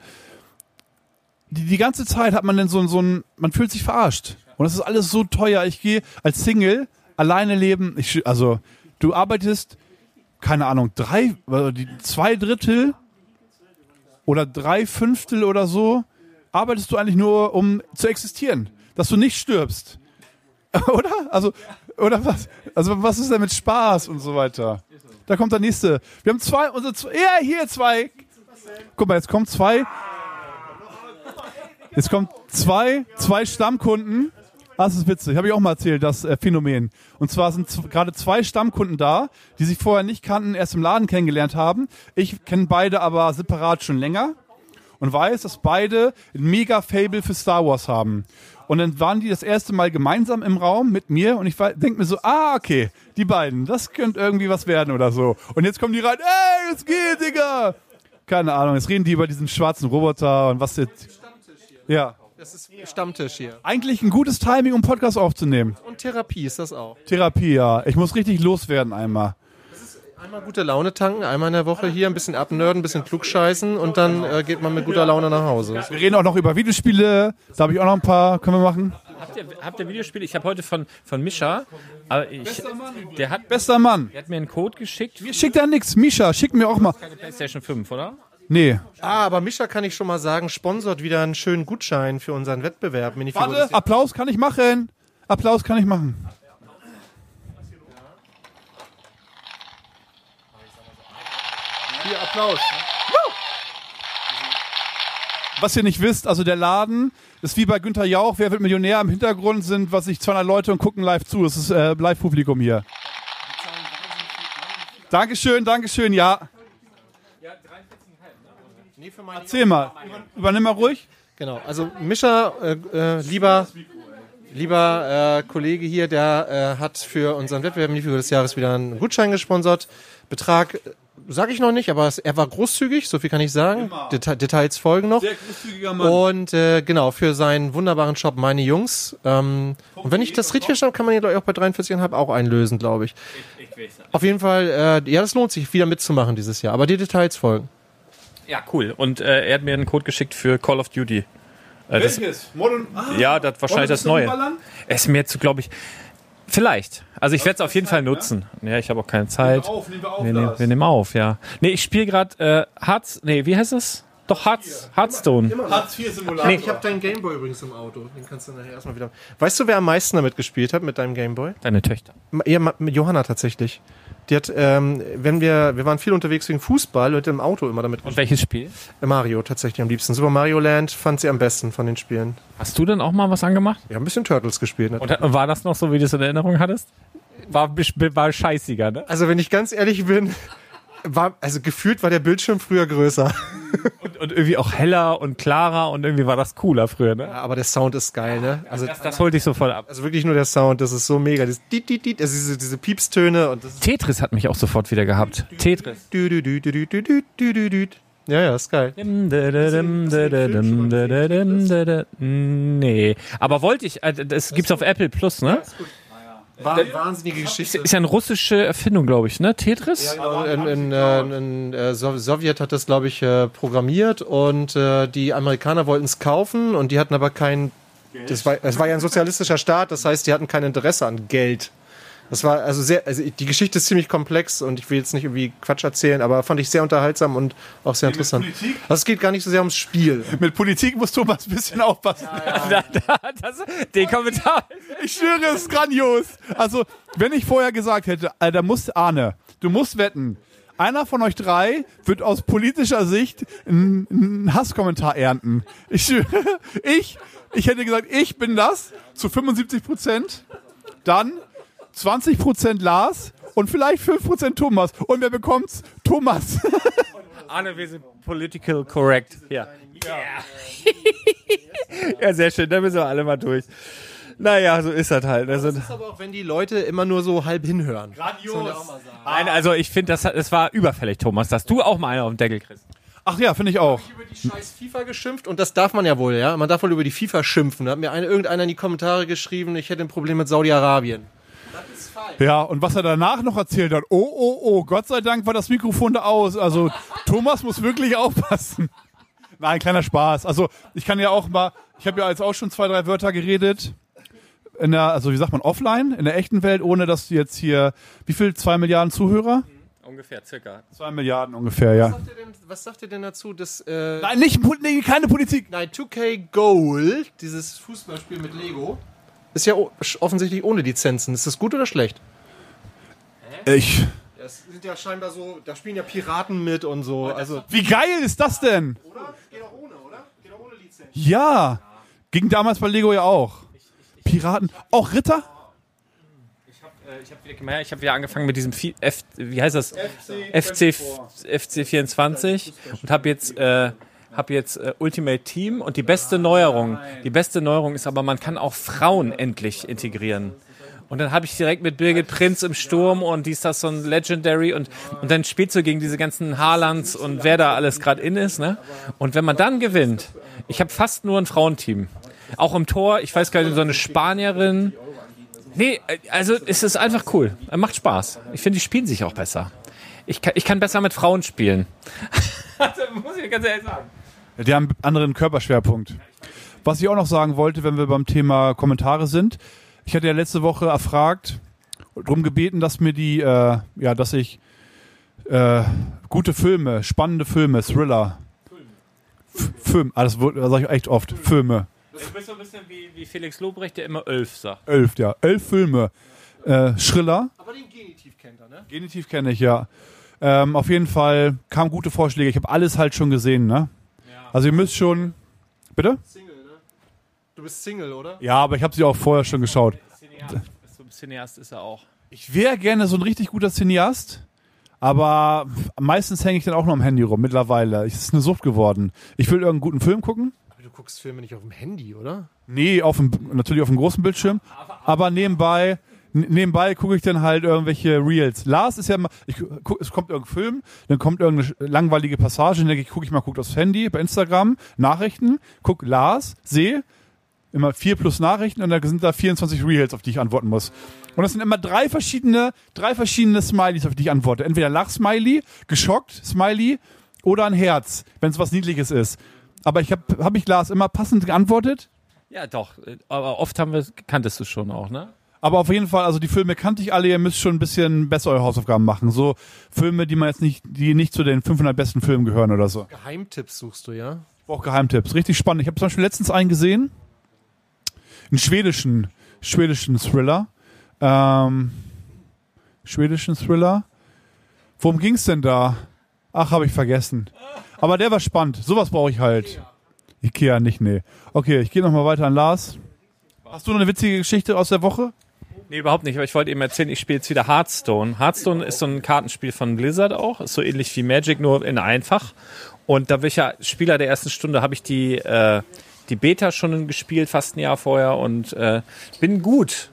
die, die ganze Zeit hat man dann so ein, so ein, man fühlt sich verarscht. Und das ist alles so teuer. Ich gehe als Single alleine leben. Ich, also, du arbeitest, keine Ahnung, drei, also die zwei Drittel oder drei Fünftel oder so, arbeitest du eigentlich nur, um zu existieren. Dass du nicht stirbst. [LAUGHS] Oder? Also, oder was? Also, was ist denn mit Spaß und so weiter? Da kommt der nächste. Wir haben zwei, unsere zwei, ja, hier zwei. Guck mal, jetzt kommen zwei. Jetzt kommen zwei, zwei Stammkunden. Das ist witzig. Habe ich auch mal erzählt, das äh, Phänomen. Und zwar sind gerade zwei Stammkunden da, die sich vorher nicht kannten, erst im Laden kennengelernt haben. Ich kenne beide aber separat schon länger und weiß, dass beide ein mega Fable für Star Wars haben. Und dann waren die das erste Mal gemeinsam im Raum mit mir und ich denke mir so, ah, okay, die beiden, das könnte irgendwie was werden oder so. Und jetzt kommen die rein, ey, es geht, Digga! Keine Ahnung, jetzt reden die über diesen schwarzen Roboter und was jetzt. Ja. Das ist Stammtisch hier. Eigentlich ein gutes Timing, um Podcast aufzunehmen. Und Therapie ist das auch. Therapie, ja. Ich muss richtig loswerden einmal. Einmal gute Laune tanken, einmal in der Woche hier ein bisschen abnörden, ein bisschen klugscheißen und dann äh, geht man mit guter Laune nach Hause. Wir reden auch noch über Videospiele. Da habe ich auch noch ein paar. Können wir machen? Habt ihr, habt ihr Videospiele? Ich habe heute von, von Mischa, aber ich, der hat, Bester Mann. der hat mir einen Code geschickt. Mir schickt da nix. Misha, schick mir auch mal. Keine PlayStation 5, oder? Nee. Ah, aber Mischa kann ich schon mal sagen, sponsort wieder einen schönen Gutschein für unseren Wettbewerb. Warte, Applaus kann ich machen. Applaus kann ich machen. Hier, Applaus. Was ihr nicht wisst, also der Laden ist wie bei Günther Jauch, wer wird Millionär? Im Hintergrund sind, was ich, 200 Leute und gucken live zu. Es ist äh, Live-Publikum hier. Dankeschön, Dankeschön, ja. Erzähl mal. Übernimm mal ruhig. Genau, also Mischa, äh, äh, lieber, lieber äh, Kollege hier, der äh, hat für unseren Wettbewerb Minifigur des Jahres wieder einen Gutschein gesponsert. Betrag sage ich noch nicht, aber es, er war großzügig, so viel kann ich sagen. Deta Details folgen noch. großzügiger Und äh, genau, für seinen wunderbaren Shop Meine Jungs. Ähm, und wenn ich das richtig verstanden habe, kann man ihn, glaube ich, auch bei 43,5 auch einlösen, glaube ich. Auf jeden Fall, äh, ja, das lohnt sich, wieder mitzumachen dieses Jahr. Aber die Details folgen. Ja, cool. Und äh, er hat mir einen Code geschickt für Call of Duty. Äh, das, Welches? Modern, ah, ja, das wahrscheinlich das Neue. Es ist mir zu, glaube ich, vielleicht. Also ich werde es auf jeden Fall nutzen. Ja, ich habe auch keine Zeit. auf, nehmen wir auf, wir, nehmen, wir nehmen auf, ja. Nee, ich spiele gerade äh, Hearts, nee, wie heißt es? Doch Hearts, Hearthstone. Hartz IV Simulator. Nee. Ich habe deinen Gameboy übrigens im Auto. Den kannst du nachher erstmal wieder. Weißt du, wer am meisten damit gespielt hat mit deinem Gameboy? Deine Töchter. Ja, Johanna tatsächlich. Die hat, ähm, wenn wir, wir waren viel unterwegs wegen Fußball, Leute im Auto immer damit Und welches Spiel? gespielt. Mario tatsächlich am liebsten. Super Mario Land fand sie am besten von den Spielen. Hast du denn auch mal was angemacht? Wir haben ein bisschen Turtles gespielt. Ne? Und äh, war das noch so, wie du es in Erinnerung hattest? War, war scheißiger, ne? Also wenn ich ganz ehrlich bin, war, also gefühlt war der Bildschirm früher größer und, und, irgendwie auch heller und klarer und irgendwie war das cooler früher, ne? Ja, aber der Sound ist geil, ne? Also das, das dich so voll ab. Also wirklich nur der Sound, das ist so mega. Das dit, dit, dit, also diese, diese Piepstöne und das Tetris hat mich auch sofort wieder gehabt. Tetris. Ja, ja, ist geil. Nee, aber wollte ich, äh, das gibt's auf Apple Plus, ne? Ja, ist gut. War, wahnsinnige Geschichte. Ist ja eine russische Erfindung, glaube ich, ne? Tetris? Genau, in, in, äh, in, äh, Sow- Sowjet hat das, glaube ich, äh, programmiert und äh, die Amerikaner wollten es kaufen und die hatten aber kein. Das war, es war ja ein sozialistischer Staat, das heißt, die hatten kein Interesse an Geld. Das war also sehr, also die Geschichte ist ziemlich komplex und ich will jetzt nicht irgendwie Quatsch erzählen, aber fand ich sehr unterhaltsam und auch sehr interessant. Also es geht gar nicht so sehr ums Spiel. Mit Politik muss Thomas ein bisschen aufpassen. Da, da, das, den Kommentar. Ich schwöre, es ist grandios. Also, wenn ich vorher gesagt hätte, Alter, musst Arne, du musst wetten. einer von euch drei wird aus politischer Sicht einen einen Hasskommentar ernten. Ich, schwöre, ich, ich hätte gesagt, ich bin das zu 75 Prozent. Dann 20 Prozent Lars und vielleicht 5 Prozent Thomas. Und wer bekommt's? Thomas. [LAUGHS] Arne, wir sind political correct. Ja. Ja, sehr schön. Da müssen wir alle mal durch. Naja, so ist das halt. Also, Das ist aber auch, wenn die Leute immer nur so halb hinhören. nein, also ich finde, das, das war überfällig, Thomas, dass du auch mal einen auf den Deckel kriegst. Ach ja, finde ich auch. über die scheiß FIFA geschimpft und das darf man ja wohl, ja? Man darf wohl über die FIFA schimpfen. Da hat mir eine, irgendeiner in die Kommentare geschrieben, ich hätte ein Problem mit Saudi-Arabien. Ja, und was er danach noch erzählt hat, oh, oh, oh, Gott sei Dank war das Mikrofon da aus. Also Thomas muss wirklich aufpassen. Nein, kleiner Spaß. Also ich kann ja auch mal, ich habe ja jetzt auch schon zwei, drei Wörter geredet. In der, also wie sagt man, offline, in der echten Welt, ohne dass du jetzt hier, wie viel, zwei Milliarden Zuhörer? Ungefähr, circa. Zwei Milliarden ungefähr, ja. Was sagt ihr denn, was sagt ihr denn dazu, dass äh, Nein, nicht, nee, keine Politik. nein, 2K Goal, dieses Fußballspiel mit Lego, ist ja offensichtlich ohne Lizenzen. Ist das gut oder schlecht? Ich, Das sind ja scheinbar so, da spielen ja Piraten mit und so. Also wie geil ist das denn? oder? Geht auch ohne, oder? Geht auch ohne Lizenz. Ja, ging damals bei Lego ja auch. Piraten, auch Ritter? Äh, Ich habe wieder, gemerkt, ich hab wieder angefangen mit diesem F, wie heißt das? FC, FC 24 und habe jetzt, äh, hab jetzt äh, Ultimate Team und die beste Neuerung, die beste Neuerung ist aber, man kann auch Frauen endlich integrieren. Und dann habe ich direkt mit Birgit Prinz im Sturm und die ist das so ein Legendary und, und dann spielst du gegen diese ganzen Haalands und wer da alles gerade in ist. Ne? Und wenn man dann gewinnt, ich habe fast nur ein Frauenteam. Auch im Tor, ich weiß gar nicht, so eine Spanierin, Nee, äh, also es ist einfach cool. Macht Spaß. Ich finde, die spielen sich auch besser. Ich kann, ich kann besser mit Frauen spielen. [LAUGHS] also, muss ich ganz ehrlich sagen. Die haben einen anderen Körperschwerpunkt. Was ich auch noch sagen wollte, wenn wir beim Thema Kommentare sind, ich hatte ja letzte Woche erfragt, darum gebeten, dass mir die, äh, ja, dass ich äh, gute Filme, spannende Filme, Thriller, F- Film, ah, das, das sage ich echt oft, Filme, Du bist so ein bisschen wie, wie Felix Lobrecht, der immer elf sagt. elf, ja, elf Filme, äh, Schriller, Aber den Genitiv kennt er, ne? Genitiv kenne ich, ja. Ähm, auf jeden Fall kamen gute Vorschläge. Ich habe alles halt schon gesehen, ne? Also ihr müsst schon, bitte? Single, ne? Du bist Single, oder? Ja, aber ich habe sie auch vorher schon geschaut. Cineast, so ein Cineast ist er auch. Ich wäre gerne so ein richtig guter Cineast, aber meistens hänge ich dann auch noch am Handy rum mittlerweile. Es ist eine Sucht geworden. Ich will irgendeinen guten Film gucken. Aber du guckst Filme nicht auf dem Handy, oder? Nee, auf dem, natürlich auf dem großen Bildschirm. Aber nebenbei, nebenbei gucke ich dann halt irgendwelche Reels. Lars ist ja mal, ich guck, es kommt irgendein Film, dann kommt irgendeine langweilige Passage, dann denke ich, gucke ich mal, gucke aufs Handy, bei Instagram, Nachrichten, guck Lars, sehe, immer vier plus Nachrichten und dann sind da 24 Reels, auf die ich antworten muss. Und das sind immer drei verschiedene, drei verschiedene Smileys, auf die ich antworte. Entweder Lachsmiley, geschockt Smiley oder ein Herz, wenn es was Niedliches ist. Aber ich habe hab ich Lars immer passend geantwortet. Ja, doch. äh, Aber oft haben wir, kanntest du schon auch, ne? Aber auf jeden Fall, also die Filme kannte ich alle, ihr müsst schon ein bisschen besser eure Hausaufgaben machen. So Filme, die man jetzt nicht, die nicht zu den 500 besten Filmen gehören oder so. Geheimtipps suchst du, ja? Ich brauche Geheimtipps. Richtig spannend. Ich habe zum Beispiel letztens einen gesehen. Einen schwedischen, schwedischen Thriller. Ähm, schwedischen Thriller. Worum ging's denn da? Ach, habe ich vergessen. Aber der war spannend. Sowas brauche ich halt. Ikea nicht, nee. Okay, ich gehe nochmal weiter an Lars. Hast du noch eine witzige Geschichte aus der Woche? Nee, überhaupt nicht. Aber ich wollte eben erzählen, ich spiele jetzt wieder Hearthstone. Hearthstone ist so ein Kartenspiel von Blizzard auch. Ist so ähnlich wie Magic, nur in einfach. Und da bin ich ja Spieler der ersten Stunde, habe ich die, äh, die Beta schon gespielt, fast ein Jahr vorher. Und äh, bin gut.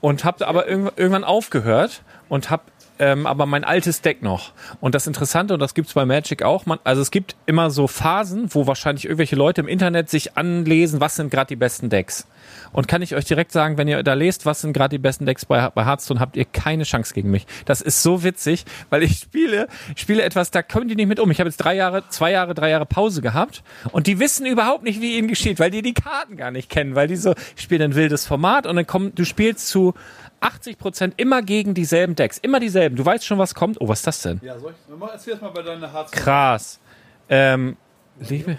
Und habe aber irgendw- irgendwann aufgehört und habe ähm, aber mein altes Deck noch. Und das Interessante, und das gibt's bei Magic auch, man, also es gibt immer so Phasen, wo wahrscheinlich irgendwelche Leute im Internet sich anlesen, was sind gerade die besten Decks. Und kann ich euch direkt sagen, wenn ihr da lest, was sind gerade die besten Decks bei, bei Hearthstone, habt ihr keine Chance gegen mich. Das ist so witzig, weil ich spiele, spiele etwas, da kommen die nicht mit um. Ich habe jetzt drei Jahre, zwei Jahre, drei Jahre Pause gehabt und die wissen überhaupt nicht, wie ihnen geschieht, weil die die Karten gar nicht kennen, weil die so, ich spiele ein wildes Format und dann kommen, du spielst zu 80 Prozent immer gegen dieselben Decks, immer dieselben. Du weißt schon, was kommt. Oh, was ist das denn? Ja, soll ich? Erzähl mal bei deiner Harz. Krass. Ähm, Liebe.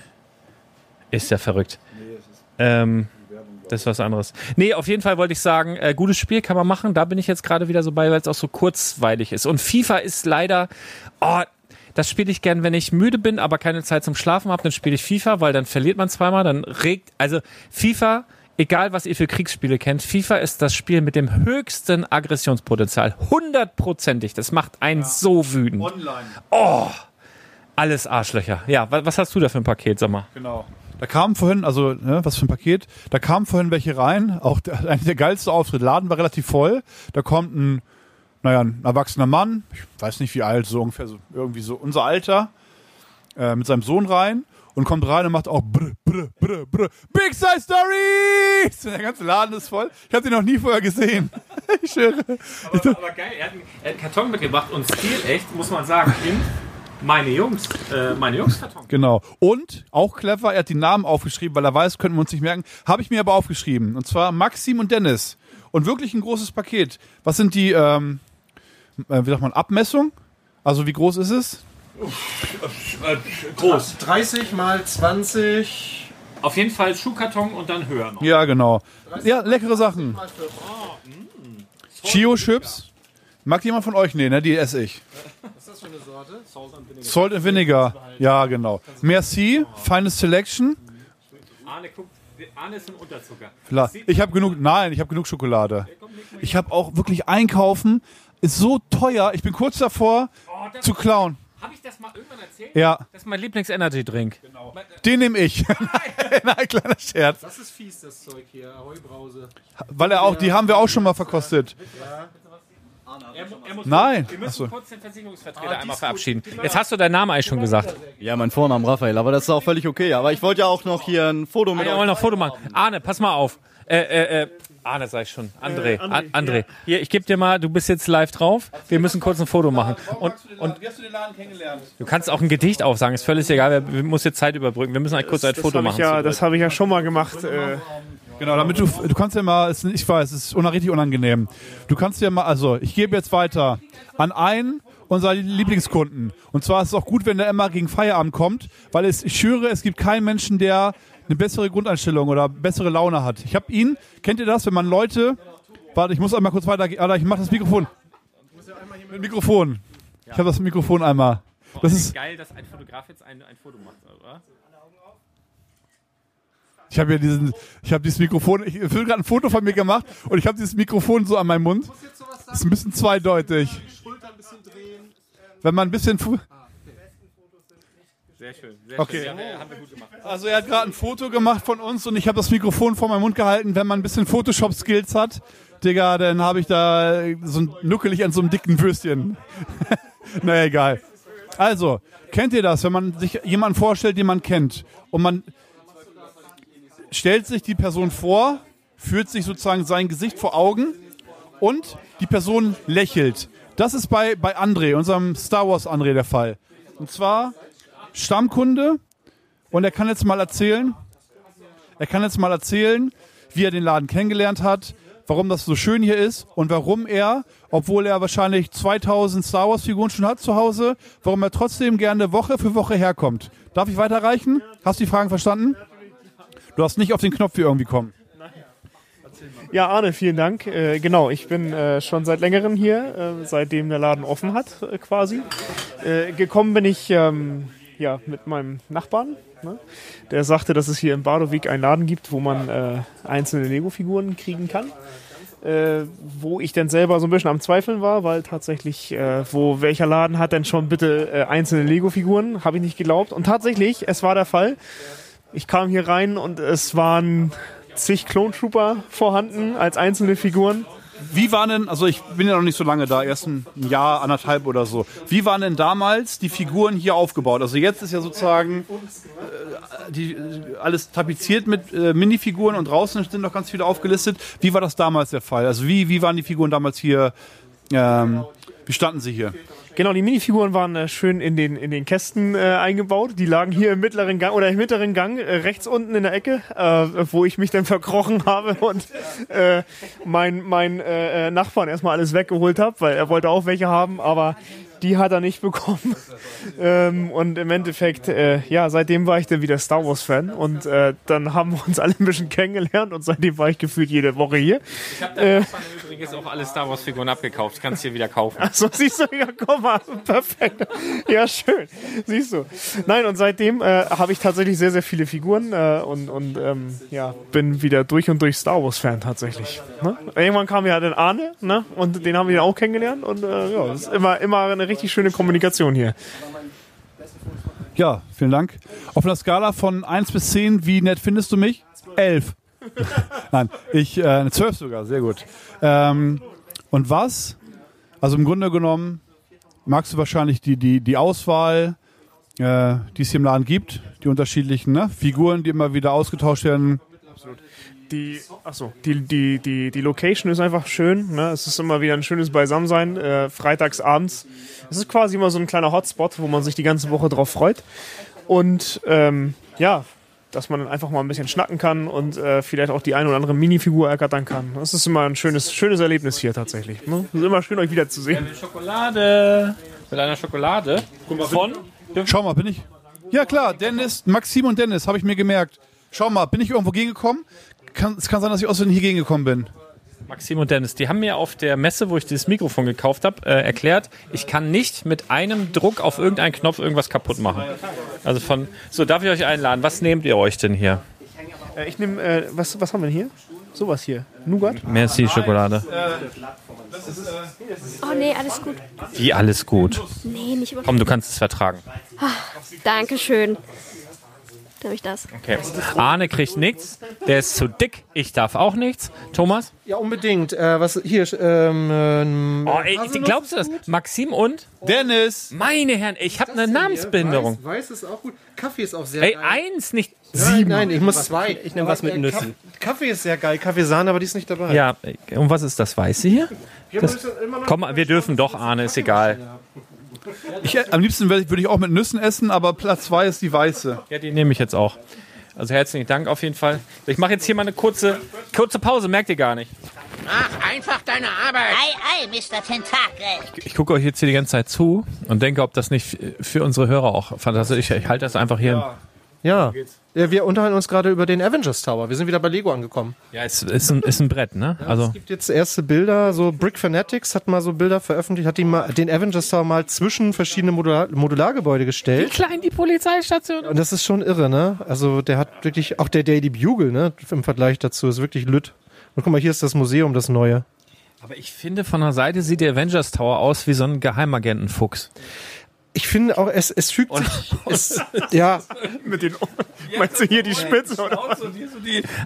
Ist ja verrückt. Ähm, Das ist was anderes. Nee, auf jeden Fall wollte ich sagen, äh, gutes Spiel kann man machen. Da bin ich jetzt gerade wieder so bei, weil es auch so kurzweilig ist. Und FIFA ist leider, oh, das spiele ich gern, wenn ich müde bin, aber keine Zeit zum Schlafen habe, dann spiele ich FIFA, weil dann verliert man zweimal, dann regt, also FIFA, egal was ihr für Kriegsspiele kennt, FIFA ist das Spiel mit dem höchsten Aggressionspotenzial. Hundertprozentig. Das macht einen so wütend. Online. Oh, alles Arschlöcher. Ja, wa- was hast du da für ein Paket, sag mal? Genau. Da kam vorhin, also ne, was für ein Paket, da kamen vorhin welche rein, auch der, [LAUGHS] eigentlich der geilste Auftritt. Laden war relativ voll. Da kommt ein, naja, ein erwachsener Mann, ich weiß nicht wie alt, so ungefähr so, irgendwie so unser Alter, äh, mit seinem Sohn rein und kommt rein und macht auch brr, brr, brr, brr, Big Size Stories! [LAUGHS] Der ganze Laden ist voll. Ich habe den noch nie vorher gesehen. [LAUGHS] ich schwöre. Aber, aber geil, er hat, einen, er hat einen Karton mitgebracht und stilecht, muss man sagen, in meine Jungs, äh, meine Jungs Karton. Genau. Und auch clever, er hat die Namen aufgeschrieben, weil er weiß, könnten wir uns nicht merken. Habe ich mir aber aufgeschrieben. Und zwar Maxim und Dennis. Und wirklich ein großes Paket. Was sind die, ähm, äh, wie sagt man, Abmessung? Also wie groß ist es? Groß. 30 mal 20. Auf jeden Fall Schuhkarton und dann höher noch. Ja, genau. Ja, leckere Sachen. Chio Chips. Mag jemand von euch? Nee, ne? Die esse ich. Was ist das für eine Sorte? Salt and Vinegar. Ja, genau. Merci. Finest Selection. Arne, guck, Arne ist ein Unterzucker. Ich habe genug, nein, ich habe genug Schokolade. Ich habe auch wirklich einkaufen. Ist so teuer. Ich bin kurz davor zu klauen. Habe ich das mal irgendwann erzählt? Ja, Das ist mein Lieblings-Energy-Drink. den nehme ich. [LAUGHS] nein, kleiner Scherz. Das ist fies, das Zeug hier. Heubrause. Weil er auch, die haben wir auch schon mal verkostet. Er, er muss Nein. Wir müssen Achso. kurz den Versicherungsvertreter einmal verabschieden. Jetzt hast du deinen Namen eigentlich schon gesagt. Ja, mein Vorname Raphael, aber das ist auch völlig okay. Aber ich wollte ja auch noch hier ein Foto Ah, mit wir euch. wollen noch ein Foto machen. Arne, pass mal auf. Äh, äh, äh, Arne sag ich schon. André. Äh, André, André. André. Hier, ich gebe dir mal, du bist jetzt live drauf. Wir müssen kurz ein Foto machen. Und, und Wie hast du den Laden kennengelernt? du kannst auch ein Gedicht aufsagen, ist völlig egal. Wir, wir müssen jetzt Zeit überbrücken. Wir müssen halt kurz ein Das Foto habe ich, machen. ja, das hab ich ja schon mal gemacht. Äh, Genau, damit du, du kannst ja mal, ich weiß, es ist richtig unangenehm. Du kannst ja mal, also ich gebe jetzt weiter an einen unserer Lieblingskunden. Und zwar ist es auch gut, wenn der immer gegen Feierabend kommt, weil es, ich schwöre, es gibt keinen Menschen, der eine bessere Grundeinstellung oder bessere Laune hat. Ich habe ihn, kennt ihr das, wenn man Leute, warte, ich muss einmal kurz weiter, Alter, ich mach das Mikrofon. Mit Mikrofon. Ich habe das Mikrofon einmal. Das ist, geil, dass ein Fotograf jetzt ein, ein Foto macht, oder? ich habe ja diesen, ich habe dieses Mikrofon, ich habe gerade ein Foto von mir gemacht und ich habe dieses Mikrofon so an meinem Mund. Das ist ein bisschen zweideutig. Wenn man ein bisschen, fu- Sehr schön. Sehr Okay. schön. Ja, also er hat gerade ein Foto gemacht von uns und ich habe das Mikrofon vor meinem Mund gehalten. Wenn man ein bisschen Photoshop-Skills hat, Digga, dann habe ich da so ein, nuckelig an so einem dicken Würstchen. [LAUGHS] naja, egal. Also, kennt ihr das, wenn man sich jemanden vorstellt, den man kennt und man stellt sich die Person vor, führt sich sozusagen sein Gesicht vor Augen und die Person lächelt. Das ist bei, bei André, unserem Star Wars André der Fall. Und zwar Stammkunde und er kann jetzt mal erzählen, er kann jetzt mal erzählen, wie er den Laden kennengelernt hat, warum das so schön hier ist und warum er, obwohl er wahrscheinlich 2000 Star Wars Figuren schon hat zu Hause, warum er trotzdem gerne Woche für Woche herkommt. Darf ich weiterreichen? Hast du die Fragen verstanden? Du darfst nicht auf den Knopf hier irgendwie kommen. ja, Arne, vielen Dank. Äh, genau, ich bin äh, schon seit längerem hier, äh, seitdem der Laden offen hat, äh, quasi. Äh, gekommen bin ich ähm, ja, mit meinem Nachbarn. Ne? Der sagte, dass es hier in Badowik einen Laden gibt, wo man äh, einzelne Lego-Figuren kriegen kann. Äh, wo ich dann selber so ein bisschen am Zweifeln war, weil tatsächlich, äh, wo welcher Laden hat denn schon bitte äh, einzelne Lego-Figuren? Habe ich nicht geglaubt. Und tatsächlich, es war der Fall. Ich kam hier rein und es waren zig Clone Trooper vorhanden als einzelne Figuren. Wie waren denn, also ich bin ja noch nicht so lange da, erst ein Jahr, anderthalb oder so. Wie waren denn damals die Figuren hier aufgebaut? Also jetzt ist ja sozusagen äh, die, äh, alles tapeziert mit äh, Minifiguren und draußen sind noch ganz viele aufgelistet. Wie war das damals der Fall? Also wie, wie waren die Figuren damals hier, ähm, wie standen sie hier? Genau, die Minifiguren waren äh, schön in den, in den Kästen äh, eingebaut. Die lagen hier im mittleren Gang oder im mittleren Gang, äh, rechts unten in der Ecke, äh, wo ich mich dann [LAUGHS] verkrochen habe und äh, mein, mein äh, äh, Nachbarn erstmal alles weggeholt habe, weil er wollte auch welche haben, aber die hat er nicht bekommen. ähm, und im Endeffekt, äh, ja, seitdem war ich dann wieder Star Wars Fan und äh, dann haben wir uns alle ein bisschen kennengelernt und seitdem war ich gefühlt jede Woche hier. Ich habe äh, übrigens auch alle Star Wars Figuren abgekauft. Kannst hier wieder kaufen. So, siehst du, ja, komm mal, perfekt. Ja, schön. Siehst du. Nein, und seitdem äh, habe ich tatsächlich sehr, sehr viele Figuren äh, und, und ähm, ja, bin wieder durch und durch Star Wars Fan tatsächlich. Ne? Irgendwann kam ja dann Arne, ne? Und den haben wir auch kennengelernt und äh, ja, das ist immer, immer eine richtig schöne Kommunikation hier. Ja, vielen Dank. Auf einer Skala von 1 bis 10, wie nett findest du mich? 11. [LAUGHS] Nein, ich, äh, eine 12 sogar, sehr gut. Ähm, und was? Also im Grunde genommen magst du wahrscheinlich die, die, die Auswahl, äh, die es hier im Laden gibt, die unterschiedlichen ne? Figuren, die immer wieder ausgetauscht werden. Die, achso, die, die, die, die Location ist einfach schön. Ne? Es ist immer wieder ein schönes Beisammensein. Äh, freitags abends. Es ist quasi immer so ein kleiner Hotspot, wo man sich die ganze Woche drauf freut. Und ähm, ja, dass man dann einfach mal ein bisschen schnacken kann und äh, vielleicht auch die eine oder andere Minifigur ergattern kann. Das ist immer ein schönes, schönes Erlebnis hier tatsächlich. Ne? Es ist immer schön, euch wiederzusehen. Schokolade. Mit einer Schokolade. Von? Schau mal, bin ich. Ja klar, Dennis, Maxim und Dennis, habe ich mir gemerkt. Schau mal, bin ich irgendwo gegengekommen? Kann, es kann sein, dass ich aus Versehen hier gegengekommen bin. Maxim und Dennis, die haben mir auf der Messe, wo ich dieses Mikrofon gekauft habe, äh, erklärt, ich kann nicht mit einem Druck auf irgendeinen Knopf irgendwas kaputt machen. Also von, so darf ich euch einladen. Was nehmt ihr euch denn hier? Äh, ich nehme, äh, was, was haben wir denn hier? Sowas hier. Nougat? Merci Schokolade. Oh nee, alles gut. Wie alles gut. Nee, nicht über. Komm, du kannst es vertragen. Dankeschön. Darf ich das? Okay. Arne kriegt nichts. Der ist zu dick. Ich darf auch nichts. Thomas? Ja, unbedingt. Äh, was hier? Ähm, ähm, Oh, ey, glaubst du das? Maxim und? Dennis! Meine Herren, ich habe eine Namensbehinderung. Weiß, weiß ist auch gut. Kaffee ist auch sehr Ey, geil. eins, nicht Nein, sieben. nein, ich muss zwei. Ich nehme was mit Äh, Nüssen. Kaff- Kaffee ist sehr geil. Kaffeesahne, aber die ist nicht dabei. Ja, und was ist das Weiße hier? Wir Das- Komm, wir dürfen doch, Arne, ist egal. Ich, äh, am liebsten würde ich, ich auch mit Nüssen essen, aber Platz 2 ist die weiße. Ja, die nehme ich jetzt auch. Also herzlichen Dank auf jeden Fall. Ich mache jetzt hier mal eine kurze, kurze Pause, merkt ihr gar nicht. Mach einfach deine Arbeit. Ei, ei, Mr. Tentakel. Ich gucke euch jetzt hier die ganze Zeit zu und denke, ob das nicht für unsere Hörer auch fantastisch ist. Ich halte das einfach hier. Ja. Ja. Wir unterhalten uns gerade über den Avengers Tower. Wir sind wieder bei Lego angekommen. Ja, es ist ein, ist ein Brett, ne? Also, Es gibt jetzt erste Bilder, so Brick Fanatics hat mal so Bilder veröffentlicht, hat die mal, den Avengers Tower mal zwischen verschiedene Modular Modulargebäude wie gestellt. klein die Polizeistation Und das ist schon irre, ne? Also der hat wirklich, auch der Daily Bugle, ne? Im Vergleich dazu ist wirklich lütt. Und guck mal, hier ist das Museum, das neue. Aber ich finde, von der Seite sieht der Avengers Tower aus wie so ein Geheimagentenfuchs. Ich finde auch, es, es fügt sich, [LAUGHS] es, [LAUGHS] ja, Mit den Ohren. Meinst du hier die Spitze? Oder?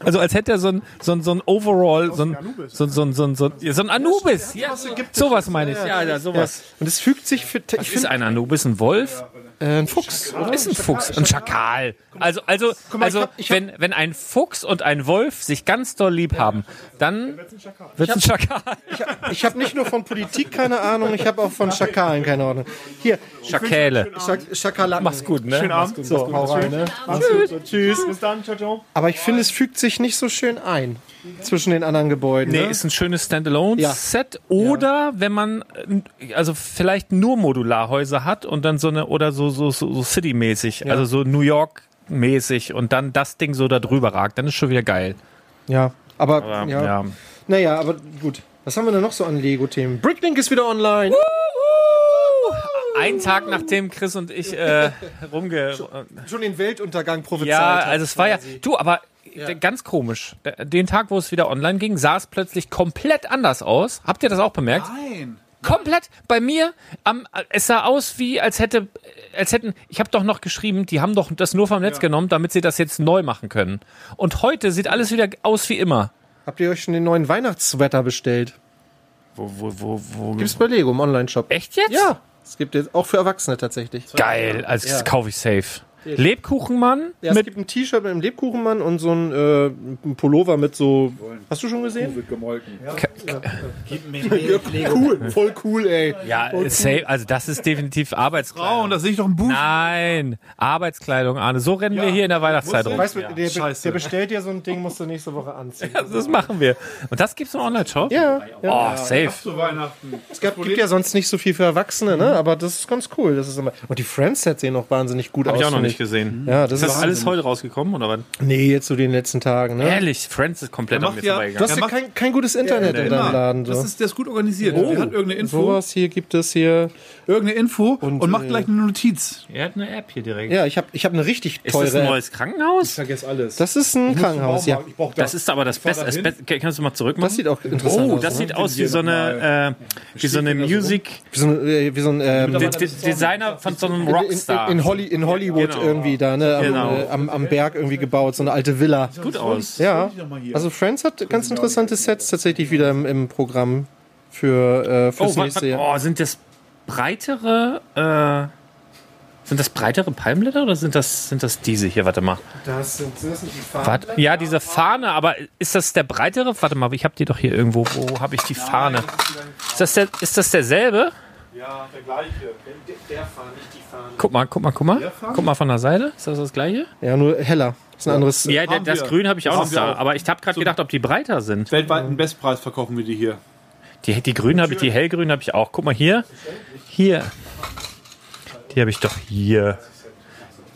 Also als hätte er so ein, so ein, so ein Overall, so ein, so ein, so ein, so ein, so ein, ja, so ein Anubis. Ja, sowas meine ich. Ja, ja, sowas. und es fügt sich für, ich Was ist finde, ein Anubis? Ein Wolf? Äh, ein Fuchs, oder? Ist ein Fuchs, ein Schakal. Also, also, mal, also ich hab- ich hab- wenn, wenn ein Fuchs und ein Wolf sich ganz doll lieb haben, dann wird es ein Schakal. Ich habe nicht nur von Politik keine Ahnung, ich habe auch von Schakalen keine Ahnung. Hier, Schakale. Schak Schakalatten. Mach's gut, ne? Schönen Abend. So, hau rein, ne? Tschüss. Bis dann. Ciao, ciao. Aber ich finde, es fügt sich nicht so schön ein zwischen den anderen Gebäuden. Nee, ne? ist ein schönes Standalone-Set. Oder wenn man also vielleicht nur Modularhäuser hat und dann so eine, oder so, so, so, so City-mäßig, also so New York-mäßig und dann das Ding so da drüber ragt, dann ist schon wieder geil. Ja, aber, Aber, ja. ja. Naja, aber gut. Was haben wir denn noch so an Lego-Themen? Bricklink ist wieder online. Ein Tag nachdem Chris und ich äh, rumge... Schon den Weltuntergang prophezeit. Ja, also es war ja. quasi. Du, aber äh, ganz komisch. D- Den Tag, wo es wieder online ging, sah es plötzlich komplett anders aus. Habt ihr das auch bemerkt? Nein. Komplett bei mir. Am, es sah aus wie, als hätte, als hätten. Ich habe doch noch geschrieben, die haben doch das nur vom Netz genommen, damit sie das jetzt neu machen können. Und heute sieht alles wieder aus wie immer. Habt ihr euch schon den neuen Weihnachtssweater bestellt? Wo, wo, wo, wo? Gibt's bei Lego im Online-Shop. Echt jetzt? Ja. Es gibt jetzt auch für Erwachsene tatsächlich. Geil. Also das kaufe ich safe. Lebkuchenmann Ja, es mit gibt ein T-Shirt mit einem Lebkuchenmann und so ein, äh, ein Pullover mit so. Hast du schon gesehen? Wird gemolken. Ja, [LAUGHS] cool, voll cool, ey. ja, safe, also das ist definitiv Arbeitskleidung. Frauen, das sehe ich doch im Buch. Nein, Arbeitskleidung, Arne. So rennen wir hier in der Weihnachtszeit rum. Weißt du, der, der bestellt dir so ein Ding, musst du nächste Woche anziehen. Also das machen wir. Und das gibt's im Online-Shop? Ja, ja. Oh, safe. Es gab, gibt ja sonst nicht so viel für Erwachsene, ne? Aber das ist ganz cool. Das ist immer. Und die Friends-Sets sehen auch wahnsinnig gut aus. ich auch noch finde nicht gesehen. Ja, das Ist das ist alles heute rausgekommen oder was? Nee, jetzt so den letzten Tagen, ne? Ehrlich, Friends ist komplett an mir ja- Du vorbeigegangen. hast Er ja kein, kein gutes Internet in deinem Laden. So. Das ist, der ist gut organisiert. Der hat irgendeine Info, Sowas hier gibt es hier. irgendeine Info und, Und, macht äh, gleich eine Notiz. Er hat eine App hier direkt. Ja, ich habe ich hab eine richtig Ist teure. das ein neues Krankenhaus? vergesse alles. Das ist ein Krankenhaus, ja. Ich brauch Das ist aber das Beste. Das kannst du mal zurück Das sieht auch interessant Oh, aus. das ne? sieht aus wie so eine, äh, wie so eine Music wie so ein, äh, Designer von so einem in, Rockstar. in Hollywood Genau. Irgendwie da, ne? Am, Genau. äh, am, am Berg irgendwie gebaut, so eine alte Villa. gut aus. Ja, also Friends hat ganz interessante Sets tatsächlich wieder im, im Programm für äh, fürs Oh, nächste Jahr. oh, sind das breitere, äh, sind das breitere Palmblätter oder sind das, sind das diese hier? Warte mal. Das sind, das sind die. Warte, ja, diese Fahne, aber ist das der breitere? Warte mal, ich habe die doch hier irgendwo. Wo habe ich die Fahne? Ist das, der, ist das derselbe? Ja, der gleiche. Der Farbe, nicht die Farbe. Guck mal, guck mal, guck mal. Guck mal von der Seite. Ist das das gleiche? Ja, nur heller. Das ist ein anderes. Ja, der, haben das wir. Grün habe ich Das auch noch da. auch. Aber ich habe gerade gedacht, ob die breiter sind. Weltweiten Bestpreis verkaufen wir die hier. Die, die grünen habe ich, die hellgrünen habe ich auch. Guck mal hier. Hier. Die habe ich doch hier.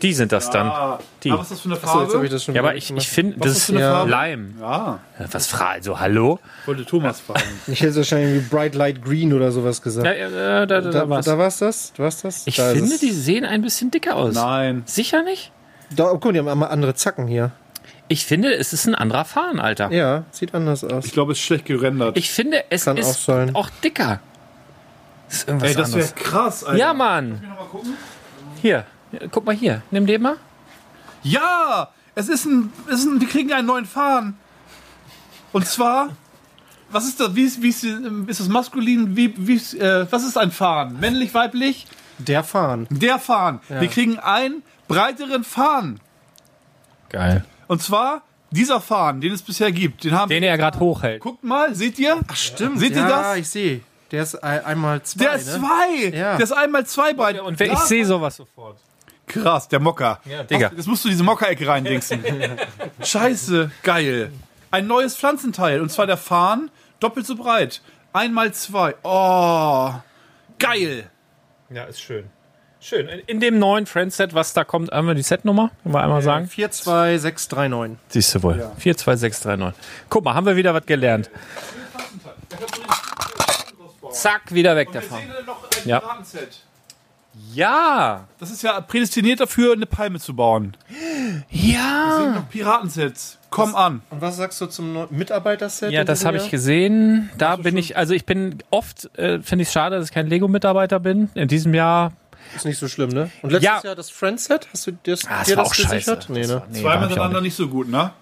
Die sind das dann. Die. Ah, was ist das für eine Achso, jetzt habe Farbe? ich das schon Ja, aber ich, ich finde, Was das ist Ja. Farbe? Leim. Ja, Was frage also, hallo? wollte Thomas fragen. [LAUGHS] Ich hätte wahrscheinlich wie Bright Light Green oder sowas gesagt. Ja, ja, da, da, da, da, war's. da war's das? Du hast das? Ich da finde, die sehen ein bisschen dicker aus. Nein. Sicher nicht? Da, oh, guck mal, die haben einmal andere Zacken hier. Ich finde, es ist ein anderer Fahren, Alter. Ja, sieht anders aus. Ich glaube, es ist schlecht gerendert. Ich finde, es Kann auch ist sein. auch dicker. Das ist irgendwas Ey, das wäre krass, Alter. Ja, Mann. Hier, guck mal hier. Nimm den mal. Ja, es ist ein, es ist ein, wir kriegen einen neuen Fahnen. Und zwar, was ist das? Wie ist, wie ist, ist das maskulin? Wie, wie ist, äh, was ist ein Fahnen? Männlich, weiblich? Der Fahnen. Der Fahnen. Wir kriegen einen breiteren Fahnen. Geil. Und zwar dieser Fahnen, den es bisher gibt. Den haben. Den er gerade hochhält. Guckt mal, seht ihr? Ach Stimmt. Seht ihr ja, das? ich sehe. Der ist ein- einmal zwei. Der ist ne? zwei. Ja. Der ist einmal zwei Beine. Und wer, ich sehe sowas sofort. Krass, der Mocker. Ja, Digga. Ach, Jetzt musst du diese Mockerecke reindingsen. [LAUGHS] Scheiße, geil. Ein neues Pflanzenteil. Und zwar der Farn, doppelt so breit. Einmal zwei. Oh, geil. Ja, ist schön. Schön. In, in dem neuen Friends-Set, was da kommt, einmal die Setnummer, können wir einmal sagen. 42639. Siehst du wohl. 42639. Guck mal, haben wir wieder was gelernt. Zack, wieder weg davon. Ja. Piratenset. Ja. Das ist ja prädestiniert dafür, eine Palme zu bauen. Ja. Piratensets. Komm an. Und was sagst du zum Mitarbeiterset? Ja, das habe ich gesehen. Da bin ich, also ich bin oft, äh, finde ich es schade, dass ich kein Lego-Mitarbeiter bin. In diesem Jahr. Ist nicht so schlimm, ne? Und letztes Ja. Jahr das Friendset? Hast du das, Ah, das dir war das auch scheiße. gesichert? Nee, Das ne? war- nee, Zwei war ich auch miteinander nicht so gut, ne?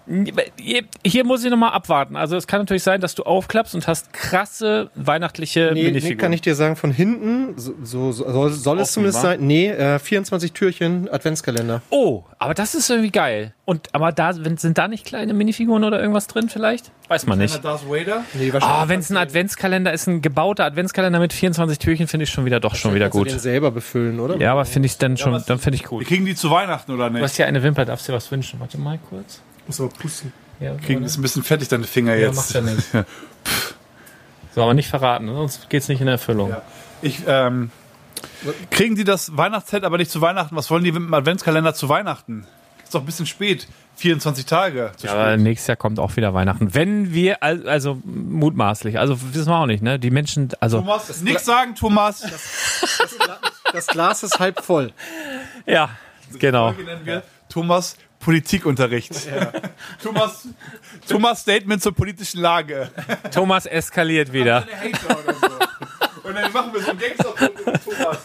Hier- Hier muss ich nochmal abwarten. Also es kann natürlich sein, dass du aufklappst und hast krasse weihnachtliche Nee, nee, Minifiguren. kann ich dir sagen, von hinten, so, so so- soll, soll es zumindest sein. Nee, äh, 24 Türchen, Adventskalender. oh, aber das ist irgendwie geil. Und aber da sind da nicht kleine Minifiguren oder irgendwas drin vielleicht? Weiß man nicht. Darth Vader. Nee, Ah, wenn es ein Adventskalender ist, ein gebauter Adventskalender mit 24 Türchen, finde ich schon wieder doch schon wieder Kannst du den gut. selber befüllen, oder? Ja, aber finde ich dann schon, was- dann finde ich Wir gut. kriegen die zu Weihnachten, oder Du nicht? hast ja eine Wimper, darfst dir was wünschen. Warte mal kurz. Muss aber pusten. Ja, Kriegen ist ein bisschen fettig, deine Finger ja jetzt. macht ja nichts. [LAUGHS] So, aber nicht verraten, ne? sonst geht's nicht in Erfüllung. Ich, ähm, kriegen die das Weihnachtsset aber nicht zu Weihnachten? Was wollen die mit dem Adventskalender zu Weihnachten? Ist doch ein bisschen spät. 24 Tage. Zu Ja, aber spät. nächstes Jahr kommt auch wieder Weihnachten. Wenn wir, al- also mutmaßlich, also wissen wir auch nicht, ne? Die Menschen, also Thomas, nichts sagen, Thomas. Das Glas ist halb voll. ja, genau. Folge nennen wir Thomas Politikunterricht. [LAUGHS] Thomas, Thomas Statement zur politischen Lage. Thomas eskaliert wieder. So. Und dann machen wir so einen Gangster Thomas.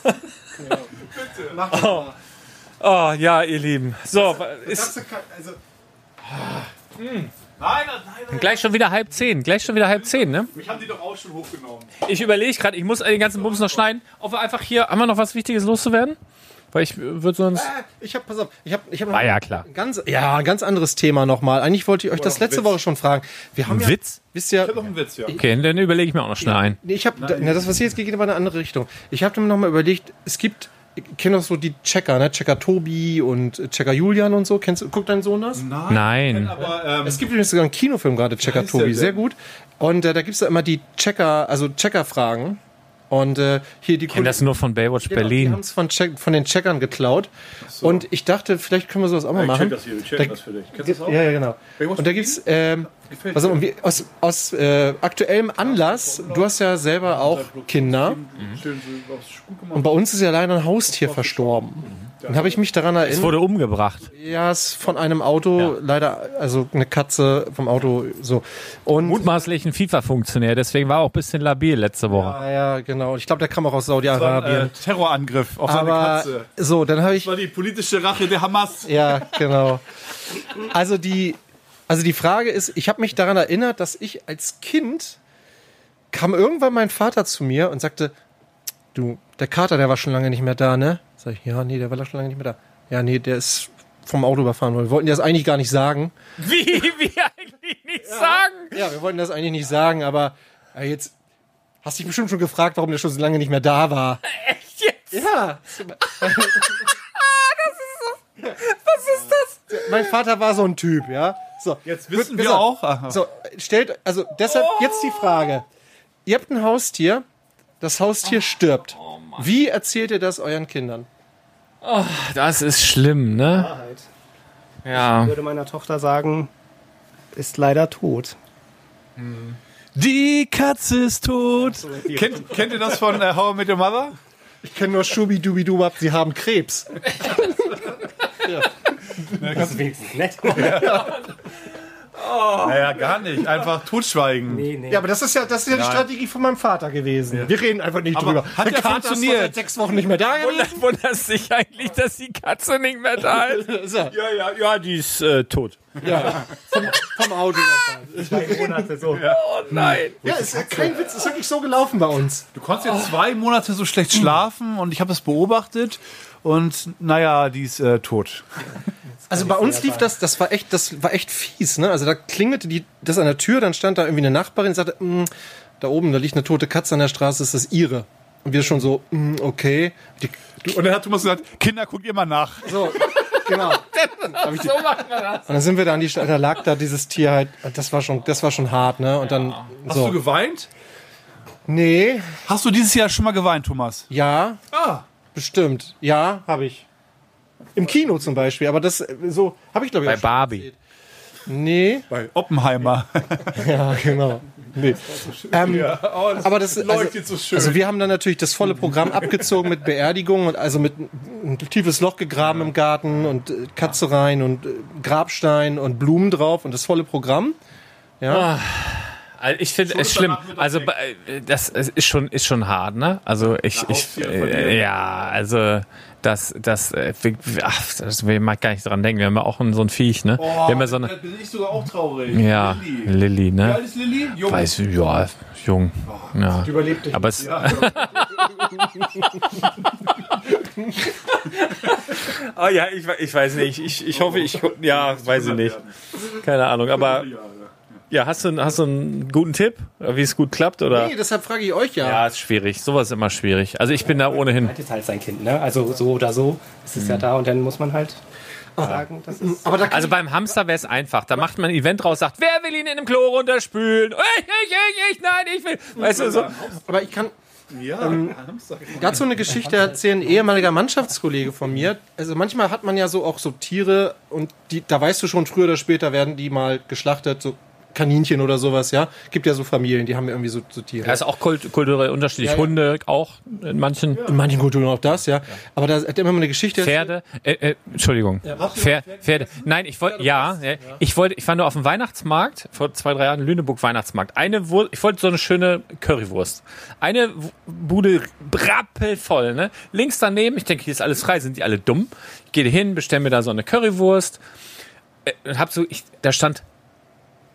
Oh ja, ihr Lieben. So, ist, Also, Nein, nein, nein. Gleich schon wieder halb zehn. Gleich schon wieder halb zehn, ne? Mich haben die doch auch schon hochgenommen. Ich überlege gerade, ich muss den ganzen Bums noch schneiden. Ob wir einfach hier, haben wir noch was Wichtiges loszuwerden? Weil ich würde sonst. Ich habe, pass auf, ich habe, ich habe War ja klar. ein ganz, ja, ein ganz anderes Thema nochmal. Eigentlich wollte ich euch das letzte Woche schon fragen. Wir haben Ein ja, Witz? wisst ihr, Ich hab noch einen Witz, ja. Okay, dann überlege ich mir auch noch schnell ein. Nee, ich habe, na, das was hier jetzt geht, geht aber in eine andere Richtung. Ich habe mir noch mal überlegt, es gibt, kenne doch so die Checker, ne? Checker Tobi und Checker Julian und so. Kennst du, guckt dein Sohn das? Nein. Aber, ähm, Es gibt übrigens sogar einen Kinofilm gerade, Checker Tobi, sehr gut. Und äh, da gibt's da immer die Checker, also Checker-Fragen. Und äh, hier die Ich kenne das nur von Baywatch Genau, Die Berlin. haben es von, Check, von den Checkern geklaut. Und ich dachte, vielleicht können wir sowas auch mal ich machen. check das hier, ich check Da- das für dich. Kennst du das auch? Ja, ja, genau. Baywatch Und da gibt's ähm, was aus, aus äh, aktuellem Anlass, du hast ja selber auch Kinder. So gemacht. Und bei uns ist ja leider ein Haustier verstorben. Dann habe ich mich daran Es erinnert. wurde umgebracht. Ja, es ist von einem Auto, leider, also eine Katze vom Auto, so. Und Mutmaßlich ein FIFA-Funktionär, deswegen war er auch ein bisschen labil letzte Woche. ja, ja, genau. Ich glaube, der kam auch aus Saudi-Arabien. äh, Terrorangriff auf seine Aber Katze. so, dann habe ich Das war die politische Rache der Hamas. Ja, genau. Also die, also die Frage ist, ich habe mich daran erinnert, dass ich als Kind kam irgendwann mein Vater zu mir und sagte, du, der Kater, der war schon lange nicht mehr da, ne? Sag ich, ja, nee, der war schon lange nicht mehr da. Ja, nee, der ist vom Auto überfahren worden. Wir wollten dir das eigentlich gar nicht sagen. Wie, wie eigentlich nicht sagen? Ja, wir wollten das eigentlich nicht sagen, aber ja, jetzt hast dich bestimmt schon gefragt, warum der schon so lange nicht mehr da war. [LAUGHS] Echt jetzt? Ja. [LAUGHS] Was ist das? Mein Vater war so ein Typ, ja. So, Jetzt wissen wir auf. auch. Aha. So, stellt, also deshalb jetzt die Frage. Ihr habt ein Haustier, das Haustier stirbt. Wie erzählt ihr das euren Kindern? Das ist schlimm, ne? Wahrheit. Ja. Ich würde meiner Tochter sagen, ist leider tot. Die Katze ist tot. Kennt, kennt ihr das von äh, How I Met Your Mother? Ich kenne nur Schubi-Dubi-Dubab, sie haben Krebs. [LAUGHS] Das ist wenigstens nett. [LAUGHS] [LAUGHS] Naja, gar nicht. Einfach totschweigen. nee, nee. Ja, aber das ist ja, das ist ja die Nein. Strategie von meinem Vater gewesen. Wir reden einfach nicht Aber drüber. hat Der ja Kater ist funktioniert. seit sechs Wochen nicht mehr da gewesen. Wundert, wunderst dich eigentlich, dass die Katze nicht mehr da ist? [LAUGHS] Ja, ja, ja, die ist äh, tot. Ja, vom, vom Auto. Zwei Monate so. Oh nein. Ja, ist ja kein Witz, ist wirklich so gelaufen bei uns. Du konntest jetzt zwei Monate so schlecht schlafen und ich habe das beobachtet und naja, die ist äh, tot. Also bei uns lief das, das war echt, das war echt fies, ne? Also da klingelte die, das an der Tür, dann stand da irgendwie eine Nachbarin und sagte, "Mm, da oben, da liegt eine tote Katze an der Straße, ist das ihre? Und wir schon so, "Mm, okay. Die, Und dann hat Thomas gesagt, Kinder, guckt ihr mal nach. so, genau. [LAUGHS] Ich So macht man das. Und dann sind wir da an die Stadt, da lag da dieses Tier halt, das war schon, das war schon hart, ne? Und dann, Hast du so. geweint? Nee, Hast du dieses Jahr schon mal geweint, Thomas? ja, Ah. bestimmt. Ja, habe ich. Im Kino zum Beispiel, aber das, äh, so, habe ich glaube ich Bei Barbie. Nee, Bei Oppenheimer. [LAUGHS] ja, genau. Nee. Ähm, aber das, also, leuchtet so schön. Also wir haben dann natürlich das volle Programm abgezogen mit Beerdigung und also mit ein tiefes Loch gegraben im Garten und äh, Katze rein und äh, Grabstein und Blumen drauf und das volle Programm. Ja. Also ich finde es schlimm. Also das ist schon ist schon hart, ne? Also ich ich äh, ja, also das das äh, wir, ach, das wir mag gar nicht dran denken. Wir haben ja auch so ein Viech, ne? wir haben ja so eine da bin ich sogar auch traurig. ja Lilly. Lilly, Wie ne? alt ist Lilly? Jung. Weiß ja, jung. Ja. Überlebt Aber es Oh ja, [LAUGHS] ich, ich weiß nicht. Ich, ich hoffe, ich ja, weiß ich nicht. Keine Ahnung, aber ja, hast du, hast du einen guten Tipp, wie es gut klappt oder? Nee, deshalb frage ich euch ja. Ja, ist schwierig. Sowas ist immer schwierig. Also ich bin da ohnehin. Das ist halt sein Kind, ne? Also so oder so ist es ja da und dann muss man halt sagen, das ist. Aber da Also beim Hamster wäre es einfach. Da macht man ein Event raus, sagt, wer will ihn in einem Klo runterspülen? Ich, ich, ich, ich, nein, ich will. Weißt du so? aber ich kann Ja, dazu eine Geschichte erzählen, ein ehemaliger Mannschaftskollege von mir. Also manchmal hat man ja so auch so Tiere und die, da weißt du schon, früher oder später werden die mal geschlachtet, so Kaninchen oder sowas, ja. Gibt ja so Familien, die haben irgendwie so, so Tiere. Ja, ist auch kult kulturell unterschiedlich. Ja, ja. Hunde auch in manchen. In manchen Kulturen auch das, ja. Aber da hat er immer mal eine Geschichte Pferde, äh, äh, Entschuldigung, Pferde, Pferde. Nein, ich wollte, ja, ja, ich wollte, ich war nur auf dem Weihnachtsmarkt vor zwei, drei Jahren Lüneburg Weihnachtsmarkt. Eine Wurst, ich wollte so eine schöne Currywurst. Eine Bude rappelvoll, ne? Links daneben, ich denke, hier ist alles frei, sind die alle dumm? Ich gehe hin, bestelle mir da so eine Currywurst, äh, und hab so, ich, da stand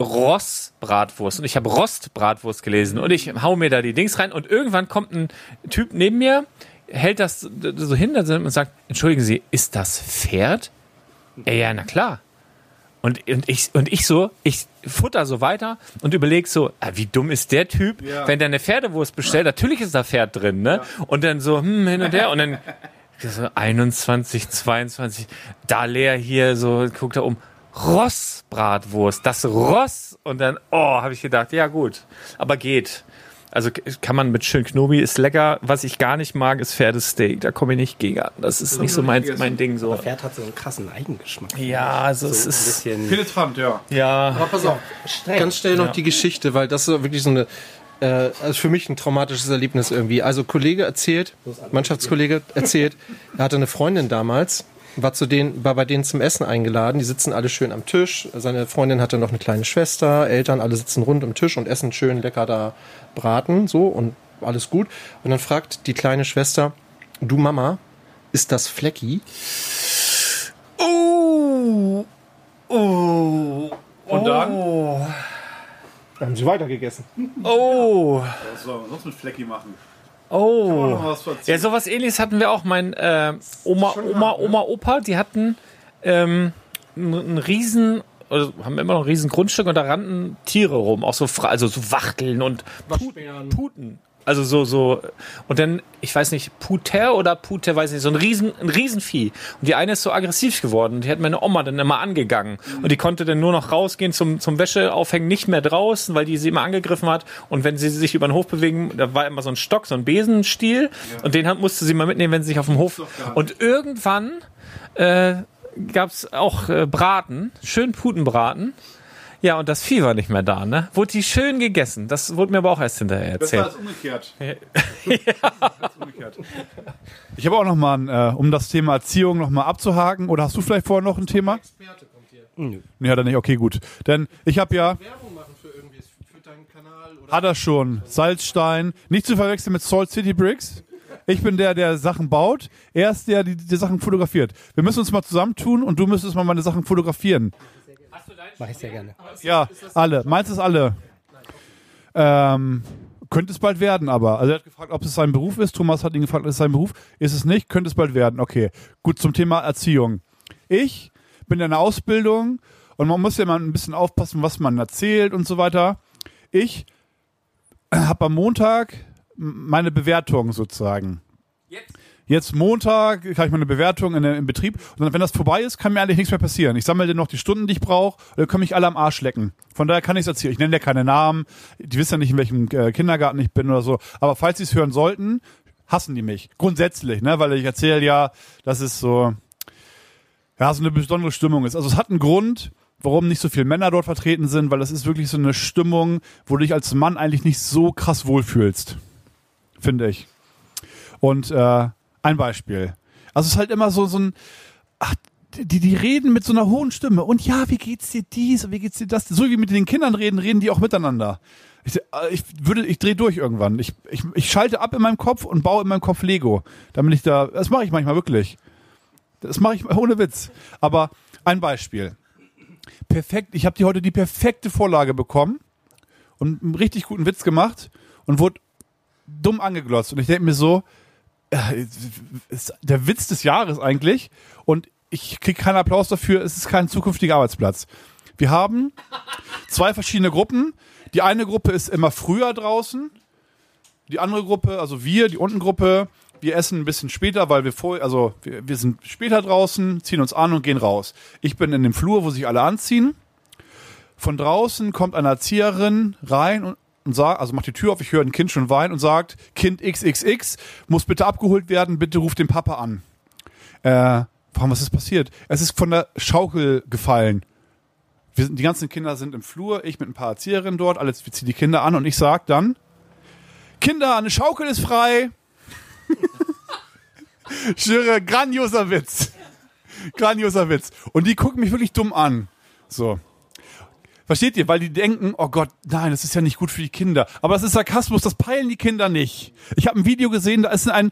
Ross-Bratwurst und ich habe Rost-Bratwurst gelesen und ich hau mir da die Dings rein und irgendwann kommt ein Typ neben mir, hält das so hin und sagt, entschuldigen Sie, ist das Pferd? Ja, ja, na klar. Und, und, ich, und ich so, ich futter so weiter und überleg so, ah, wie dumm ist der Typ, Ja. wenn der eine Pferdewurst bestellt, natürlich ist da Pferd drin, ne? Und dann so, hm, hin und her und dann [LAUGHS] so 21, 22, da leer hier, so, guckt er um, Ross-Bratwurst, das Ross. Und dann, oh, habe ich gedacht, ja gut, aber geht. Also kann man mit schön Knobi, ist lecker. Was ich gar nicht mag, ist Pferdesteak. Da komme ich nicht gegen an. Das ist nicht so mein, mein Ding so. Aber Pferd hat so einen krassen Eigengeschmack. Ja, also so es ein ist bisschen Penetrant, ja. Ja. Aber pass auf, ganz schnell noch Ja. die Geschichte, weil das ist wirklich so eine, äh, also für mich ein traumatisches Erlebnis irgendwie. Also Kollege erzählt, Mannschaftskollege erzählt, er hatte eine Freundin damals, war zu denen, war bei denen zum Essen eingeladen. Die sitzen alle schön am Tisch. Seine Freundin hatte noch eine kleine Schwester, Eltern, alle sitzen rund um den Tisch und essen schön lecker da Braten, so und alles gut. Und dann fragt die kleine Schwester, du Mama, ist das Flecki? Oh. Oh. Und dann? Oh. Dann haben sie weitergegessen. Oh. Was soll man sonst mit Flecki machen? Oh. Kann man noch was erzählen? Ja, sowas ähnliches hatten wir auch. Mein äh, Oma, Oma, Oma, Opa, die hatten ähm, ein, ein riesen, also haben immer noch ein riesen Grundstück und da rannten Tiere rum, auch so, Fra- also so Wachteln und Puten. Puten. Also so, so, und dann, ich weiß nicht, Puter oder Puter, weiß nicht, so ein riesen, ein Riesenvieh. Und die eine ist so aggressiv geworden die hat meine Oma dann immer angegangen. Und die konnte dann nur noch rausgehen zum, zum Wäscheaufhängen, nicht mehr draußen, weil die sie immer angegriffen hat. Und wenn sie sich über den Hof bewegen, da war immer so ein Stock, so ein Besenstiel. Und den musste sie mal mitnehmen, wenn sie sich auf dem Hof. Und irgendwann, äh, gab's auch äh, Braten, schön Putenbraten. Ja, und das Vieh war nicht mehr da, ne? Wurde die schön gegessen. Das wurde mir aber auch erst hinterher erzählt. als umgekehrt. [LAUGHS] Als umgekehrt. Ich habe auch noch mal, ein, äh, um das Thema Erziehung noch mal abzuhaken. Oder hast du vielleicht vorher noch ein Thema? Nö. Nee, hat er nicht. Okay, gut. Denn ich habe ja, Werbung machen für irgendwie für deinen Kanal oder hat er schon, Salzstein. Nicht zu verwechseln mit Salt City Bricks. Ich bin der, der Sachen baut. Er ist der, der die Sachen fotografiert. Wir müssen uns mal zusammentun und du müsstest mal meine Sachen fotografieren. Mach ich sehr gerne. Ja, alle. Meins ist alle. Ähm, könnte es bald werden, aber. Also er hat gefragt, ob es sein Beruf ist. Thomas hat ihn gefragt, ist es sein Beruf? Ist es nicht? Könnte es bald werden. Okay. Gut, zum Thema Erziehung. Ich bin in einer Ausbildung und man muss ja mal ein bisschen aufpassen, was man erzählt und so weiter. Ich habe am Montag meine Bewertung sozusagen. Jetzt Montag habe ich meine Bewertung in, im Betrieb und wenn das vorbei ist, kann mir eigentlich nichts mehr passieren. Ich sammle dann noch die Stunden, die ich brauche dann können mich alle am Arsch lecken. Von daher kann ich es erzählen. Ich nenne ja keine Namen, die wissen ja nicht, in welchem äh, Kindergarten ich bin oder so. Aber falls sie es hören sollten, hassen die mich. Grundsätzlich, ne? weil ich erzähle ja, dass es so, ja, so eine besondere Stimmung ist. Also es hat einen Grund, warum nicht so viele Männer dort vertreten sind, weil das ist wirklich so eine Stimmung, wo du dich als Mann eigentlich nicht so krass wohlfühlst. Finde ich. Und äh, ein Beispiel. Also es ist halt immer so, so ein, ach, die, die reden mit so einer hohen Stimme. Und ja, wie geht's dir dies und wie geht's dir das? So wie mit den Kindern reden, reden die auch miteinander. Ich, äh, ich würde, ich drehe durch irgendwann. Ich, ich, ich schalte ab in meinem Kopf und baue in meinem Kopf Lego. Damit ich da, das mache ich manchmal wirklich. Das mache ich [LAUGHS] ohne Witz. Aber ein Beispiel. Perfekt, ich habe dir heute die perfekte Vorlage bekommen und einen richtig guten Witz gemacht und wurde dumm angeglotzt. Und ich denke mir so, ist der Witz des Jahres eigentlich. Und ich kriege keinen Applaus dafür, es ist kein zukünftiger Arbeitsplatz. Wir haben zwei verschiedene Gruppen. Die eine Gruppe ist immer früher draußen. Die andere Gruppe, also wir, die Untengruppe, wir essen ein bisschen später, weil wir vor, also wir, wir sind später draußen, ziehen uns an und gehen raus. Ich bin in dem Flur, wo sich alle anziehen. Von draußen kommt eine Erzieherin rein und, und sagt, also macht die Tür auf, ich höre ein Kind schon weinen und sagt, Kind XXX muss bitte abgeholt werden, bitte ruft den Papa an. Äh, warum, was ist passiert? Es ist von der Schaukel gefallen. Wir sind, die ganzen Kinder sind im Flur, ich mit ein paar Erzieherinnen dort, alles, wir ziehen die Kinder an und ich sag dann, Kinder, eine Schaukel ist frei. [LAUGHS] Schwöre, grandioser Witz. Grandioser Witz. Und die gucken mich wirklich dumm an. So. Versteht ihr? Weil die denken, oh Gott, nein, das ist ja nicht gut für die Kinder. Aber das ist Sarkasmus, das peilen die Kinder nicht. Ich habe ein Video gesehen, da ist ein,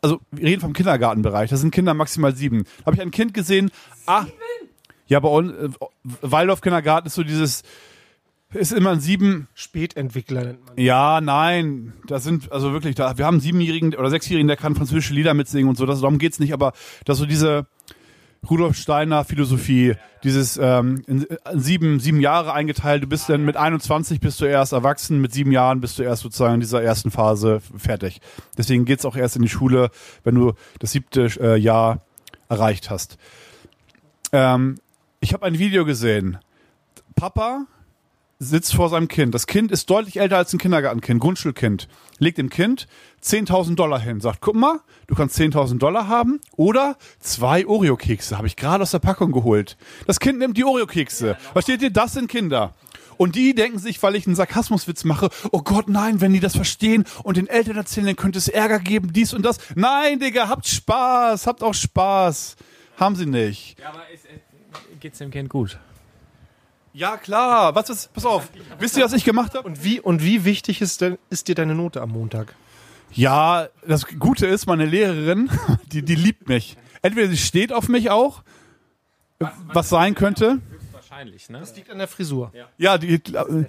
also wir reden vom Kindergartenbereich, da sind Kinder maximal sieben. Da habe ich ein Kind gesehen, ah, ja, bei uns, äh, Waldorf Kindergarten ist so dieses, ist immer ein sieben. Spätentwickler nennt man. Ja, nein, da sind also wirklich da. Wir haben einen siebenjährigen oder sechsjährigen, der kann französische Lieder mitsingen und so. Das, darum geht's nicht. Aber dass so diese Rudolf Steiner Philosophie, dieses ähm, in, sieben sieben Jahre eingeteilt. Du bist dann mit 21 bist du erst erwachsen, mit sieben Jahren bist du erst sozusagen in dieser ersten Phase fertig. Deswegen geht's auch erst in die Schule, wenn du das siebte äh, Jahr erreicht hast. Ähm, ich habe ein Video gesehen. Papa sitzt vor seinem Kind. Das Kind ist deutlich älter als ein Kindergartenkind, Grundschulkind. Legt dem Kind 10.000 Dollar hin. Sagt, guck mal, du kannst 10.000 Dollar haben oder zwei Oreo-Kekse. Habe ich gerade aus der Packung geholt. Das Kind nimmt die Oreo-Kekse. Versteht ihr? Das sind Kinder. Und die denken sich, weil ich einen Sarkasmuswitz mache, oh Gott, nein, wenn die das verstehen und den Eltern erzählen, dann könnte es Ärger geben, dies und das. Nein, Digga, habt Spaß, habt auch Spaß. Haben sie nicht. Ja, aber ist, geht's dem Kind gut? Ja, klar. Was ist, pass auf. Wisst ihr, was ich gemacht habe? Und wie, und wie wichtig ist, denn, ist dir deine Note am Montag? Ja, das Gute ist, meine Lehrerin, [LAUGHS] die, die liebt mich. Entweder sie steht auf mich auch, was sein könnte. Wahrscheinlich, ne? Das liegt an der Frisur. Ja, die, äh,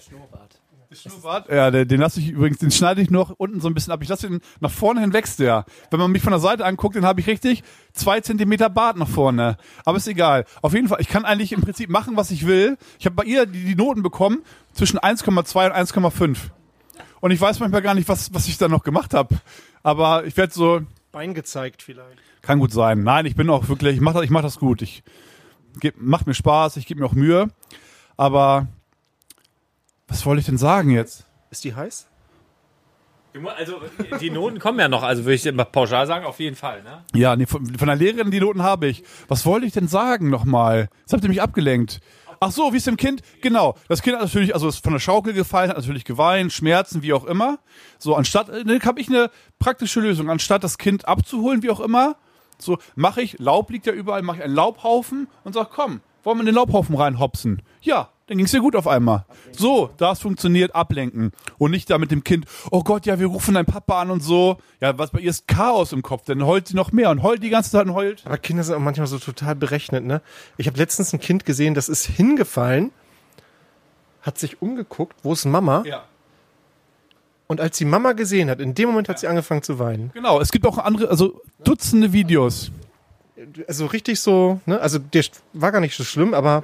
Schnurrbart. Ja, den, den lasse ich übrigens, den schneide ich noch unten so ein bisschen ab. Ich lasse den nach vorne hin wächst der. Wenn man mich von der Seite anguckt, den habe ich richtig zwei Zentimeter Bart nach vorne. Aber ist egal. Auf jeden Fall, ich kann eigentlich im Prinzip machen, was ich will. Ich habe bei ihr die, die Noten bekommen zwischen 1,2 und 1,5. Und ich weiß manchmal gar nicht, was, was ich da noch gemacht habe. Aber ich werde so. Bein gezeigt vielleicht. Kann gut sein. Nein, ich bin auch wirklich, ich mache das, ich mach das gut. Ich geb, macht mir Spaß, ich gebe mir auch Mühe. Aber was wollte ich denn sagen jetzt? Ist die heiß? Also die Noten kommen ja noch, also würde ich immer pauschal sagen, auf jeden Fall, ne? Ja, nee, von, von der Lehrerin die Noten habe ich. Was wollte ich denn sagen nochmal? Jetzt habt ihr mich abgelenkt. Ach so, wie ist dem Kind? Genau. Das Kind hat natürlich, also ist von der Schaukel gefallen, hat natürlich geweint, Schmerzen, wie auch immer. So, anstatt, ne, habe ich eine praktische Lösung. Anstatt das Kind abzuholen, wie auch immer, so mache ich, Laub liegt ja überall, mache ich einen Laubhaufen und sag, komm, wollen wir in den Laubhaufen reinhopsen? Ja, dann ging's dir gut auf einmal. So, das funktioniert, ablenken. Und nicht da mit dem Kind, oh Gott, ja, wir rufen deinen Papa an und so. Ja, was bei ihr ist Chaos im Kopf, dann heult sie noch mehr und heult die ganze Zeit und heult. Aber Kinder sind auch manchmal so total berechnet, ne? Ich habe letztens ein Kind gesehen, das ist hingefallen, hat sich umgeguckt, wo ist Mama? Ja. Und als die Mama gesehen hat, in dem Moment hat sie angefangen zu weinen. Genau, es gibt auch andere, also Dutzende Videos. Also richtig so, ne? Also der war gar nicht so schlimm, aber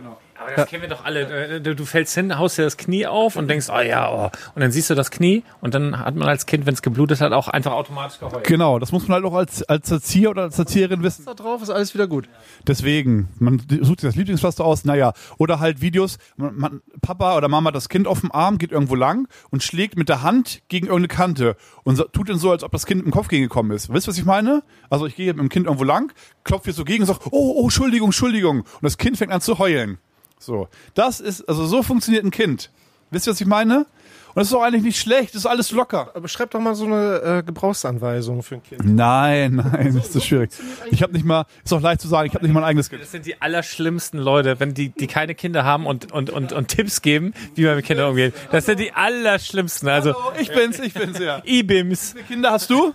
Aber das kennen wir doch alle. Äh, Du, du fällst hin, haust dir das Knie auf und denkst, oh ja, oh. Und dann siehst du das Knie und dann hat man als Kind, wenn es geblutet hat, auch einfach automatisch geheult. Genau, das muss man halt auch als, als Erzieher oder als Erzieherin wissen. da drauf ist alles wieder gut. Deswegen, man sucht sich das Lieblingspflaster aus, naja. Oder halt Videos, man, man, Papa oder Mama hat das Kind auf dem Arm, geht irgendwo lang und schlägt mit der Hand gegen irgendeine Kante und so, tut dann so, als ob das Kind dem Kopf gegengekommen ist. Wisst ihr, was ich meine? Also ich gehe mit dem Kind irgendwo lang, klopfe hier so gegen und sage, oh, oh, Entschuldigung, Entschuldigung. Und das Kind fängt an zu heulen. So, das ist, also so funktioniert ein Kind. Wisst ihr, was ich meine? Und das ist doch eigentlich nicht schlecht, das ist alles locker. Aber schreib doch mal so eine äh, Gebrauchsanweisung für ein Kind. Nein, nein, das ist so schwierig. Ich habe nicht mal, ist auch leicht zu sagen, ich habe nicht mal ein eigenes Kind. Das sind die allerschlimmsten Leute, wenn die, die keine Kinder haben und, und, und, und Tipps geben, wie man mit Kindern umgeht. Das sind die allerschlimmsten. Also Hallo, ich bin's, ich bin's, ja. E-Bims. Wie viele Kinder hast du?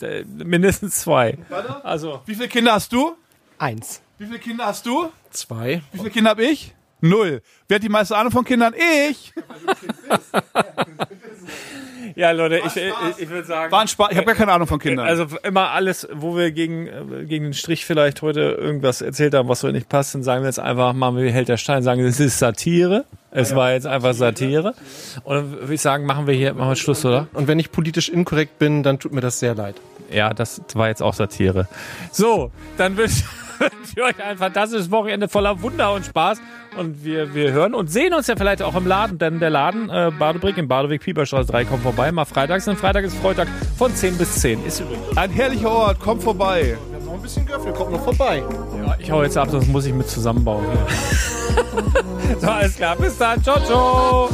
Äh, Mindestens zwei. Also Wie viele Kinder hast du? Eins. Wie viele Kinder hast du? Zwei. Wie viele Kinder habe ich? Null. Wer hat die meiste Ahnung von Kindern? Ich. ja, Leute, ich, ich, ich würde sagen. War ein Spaß. Ich habe gar keine Ahnung von Kindern. Also immer alles, wo wir gegen, äh, gegen den Strich vielleicht heute irgendwas erzählt haben, was so nicht passt, dann sagen wir jetzt einfach, machen wir wie hält der Stein, sagen, es ist Satire. Es war jetzt einfach Satire. Und dann würde ich sagen, machen wir hier, machen wir Schluss, oder? Und wenn ich politisch inkorrekt bin, dann tut mir das sehr leid. Ja, das war jetzt auch Satire. So, dann wünsche euch ein fantastisches Wochenende voller Wunder und Spaß. Und wir, wir hören und sehen uns ja vielleicht auch im Laden, denn der Laden äh, Badebrick im Badeweg Pieperstraße 3 kommt vorbei. Mal freitags, denn Freitag ist Freitag von 10 bis 10. Ist übrigens. Ein herrlicher Ort, kommt vorbei. Wir haben noch ein bisschen Göffel, kommt noch vorbei. Ja, ich hau jetzt ab, sonst muss ich mit zusammenbauen. [LAUGHS] so, alles klar, bis dann. Ciao, ciao.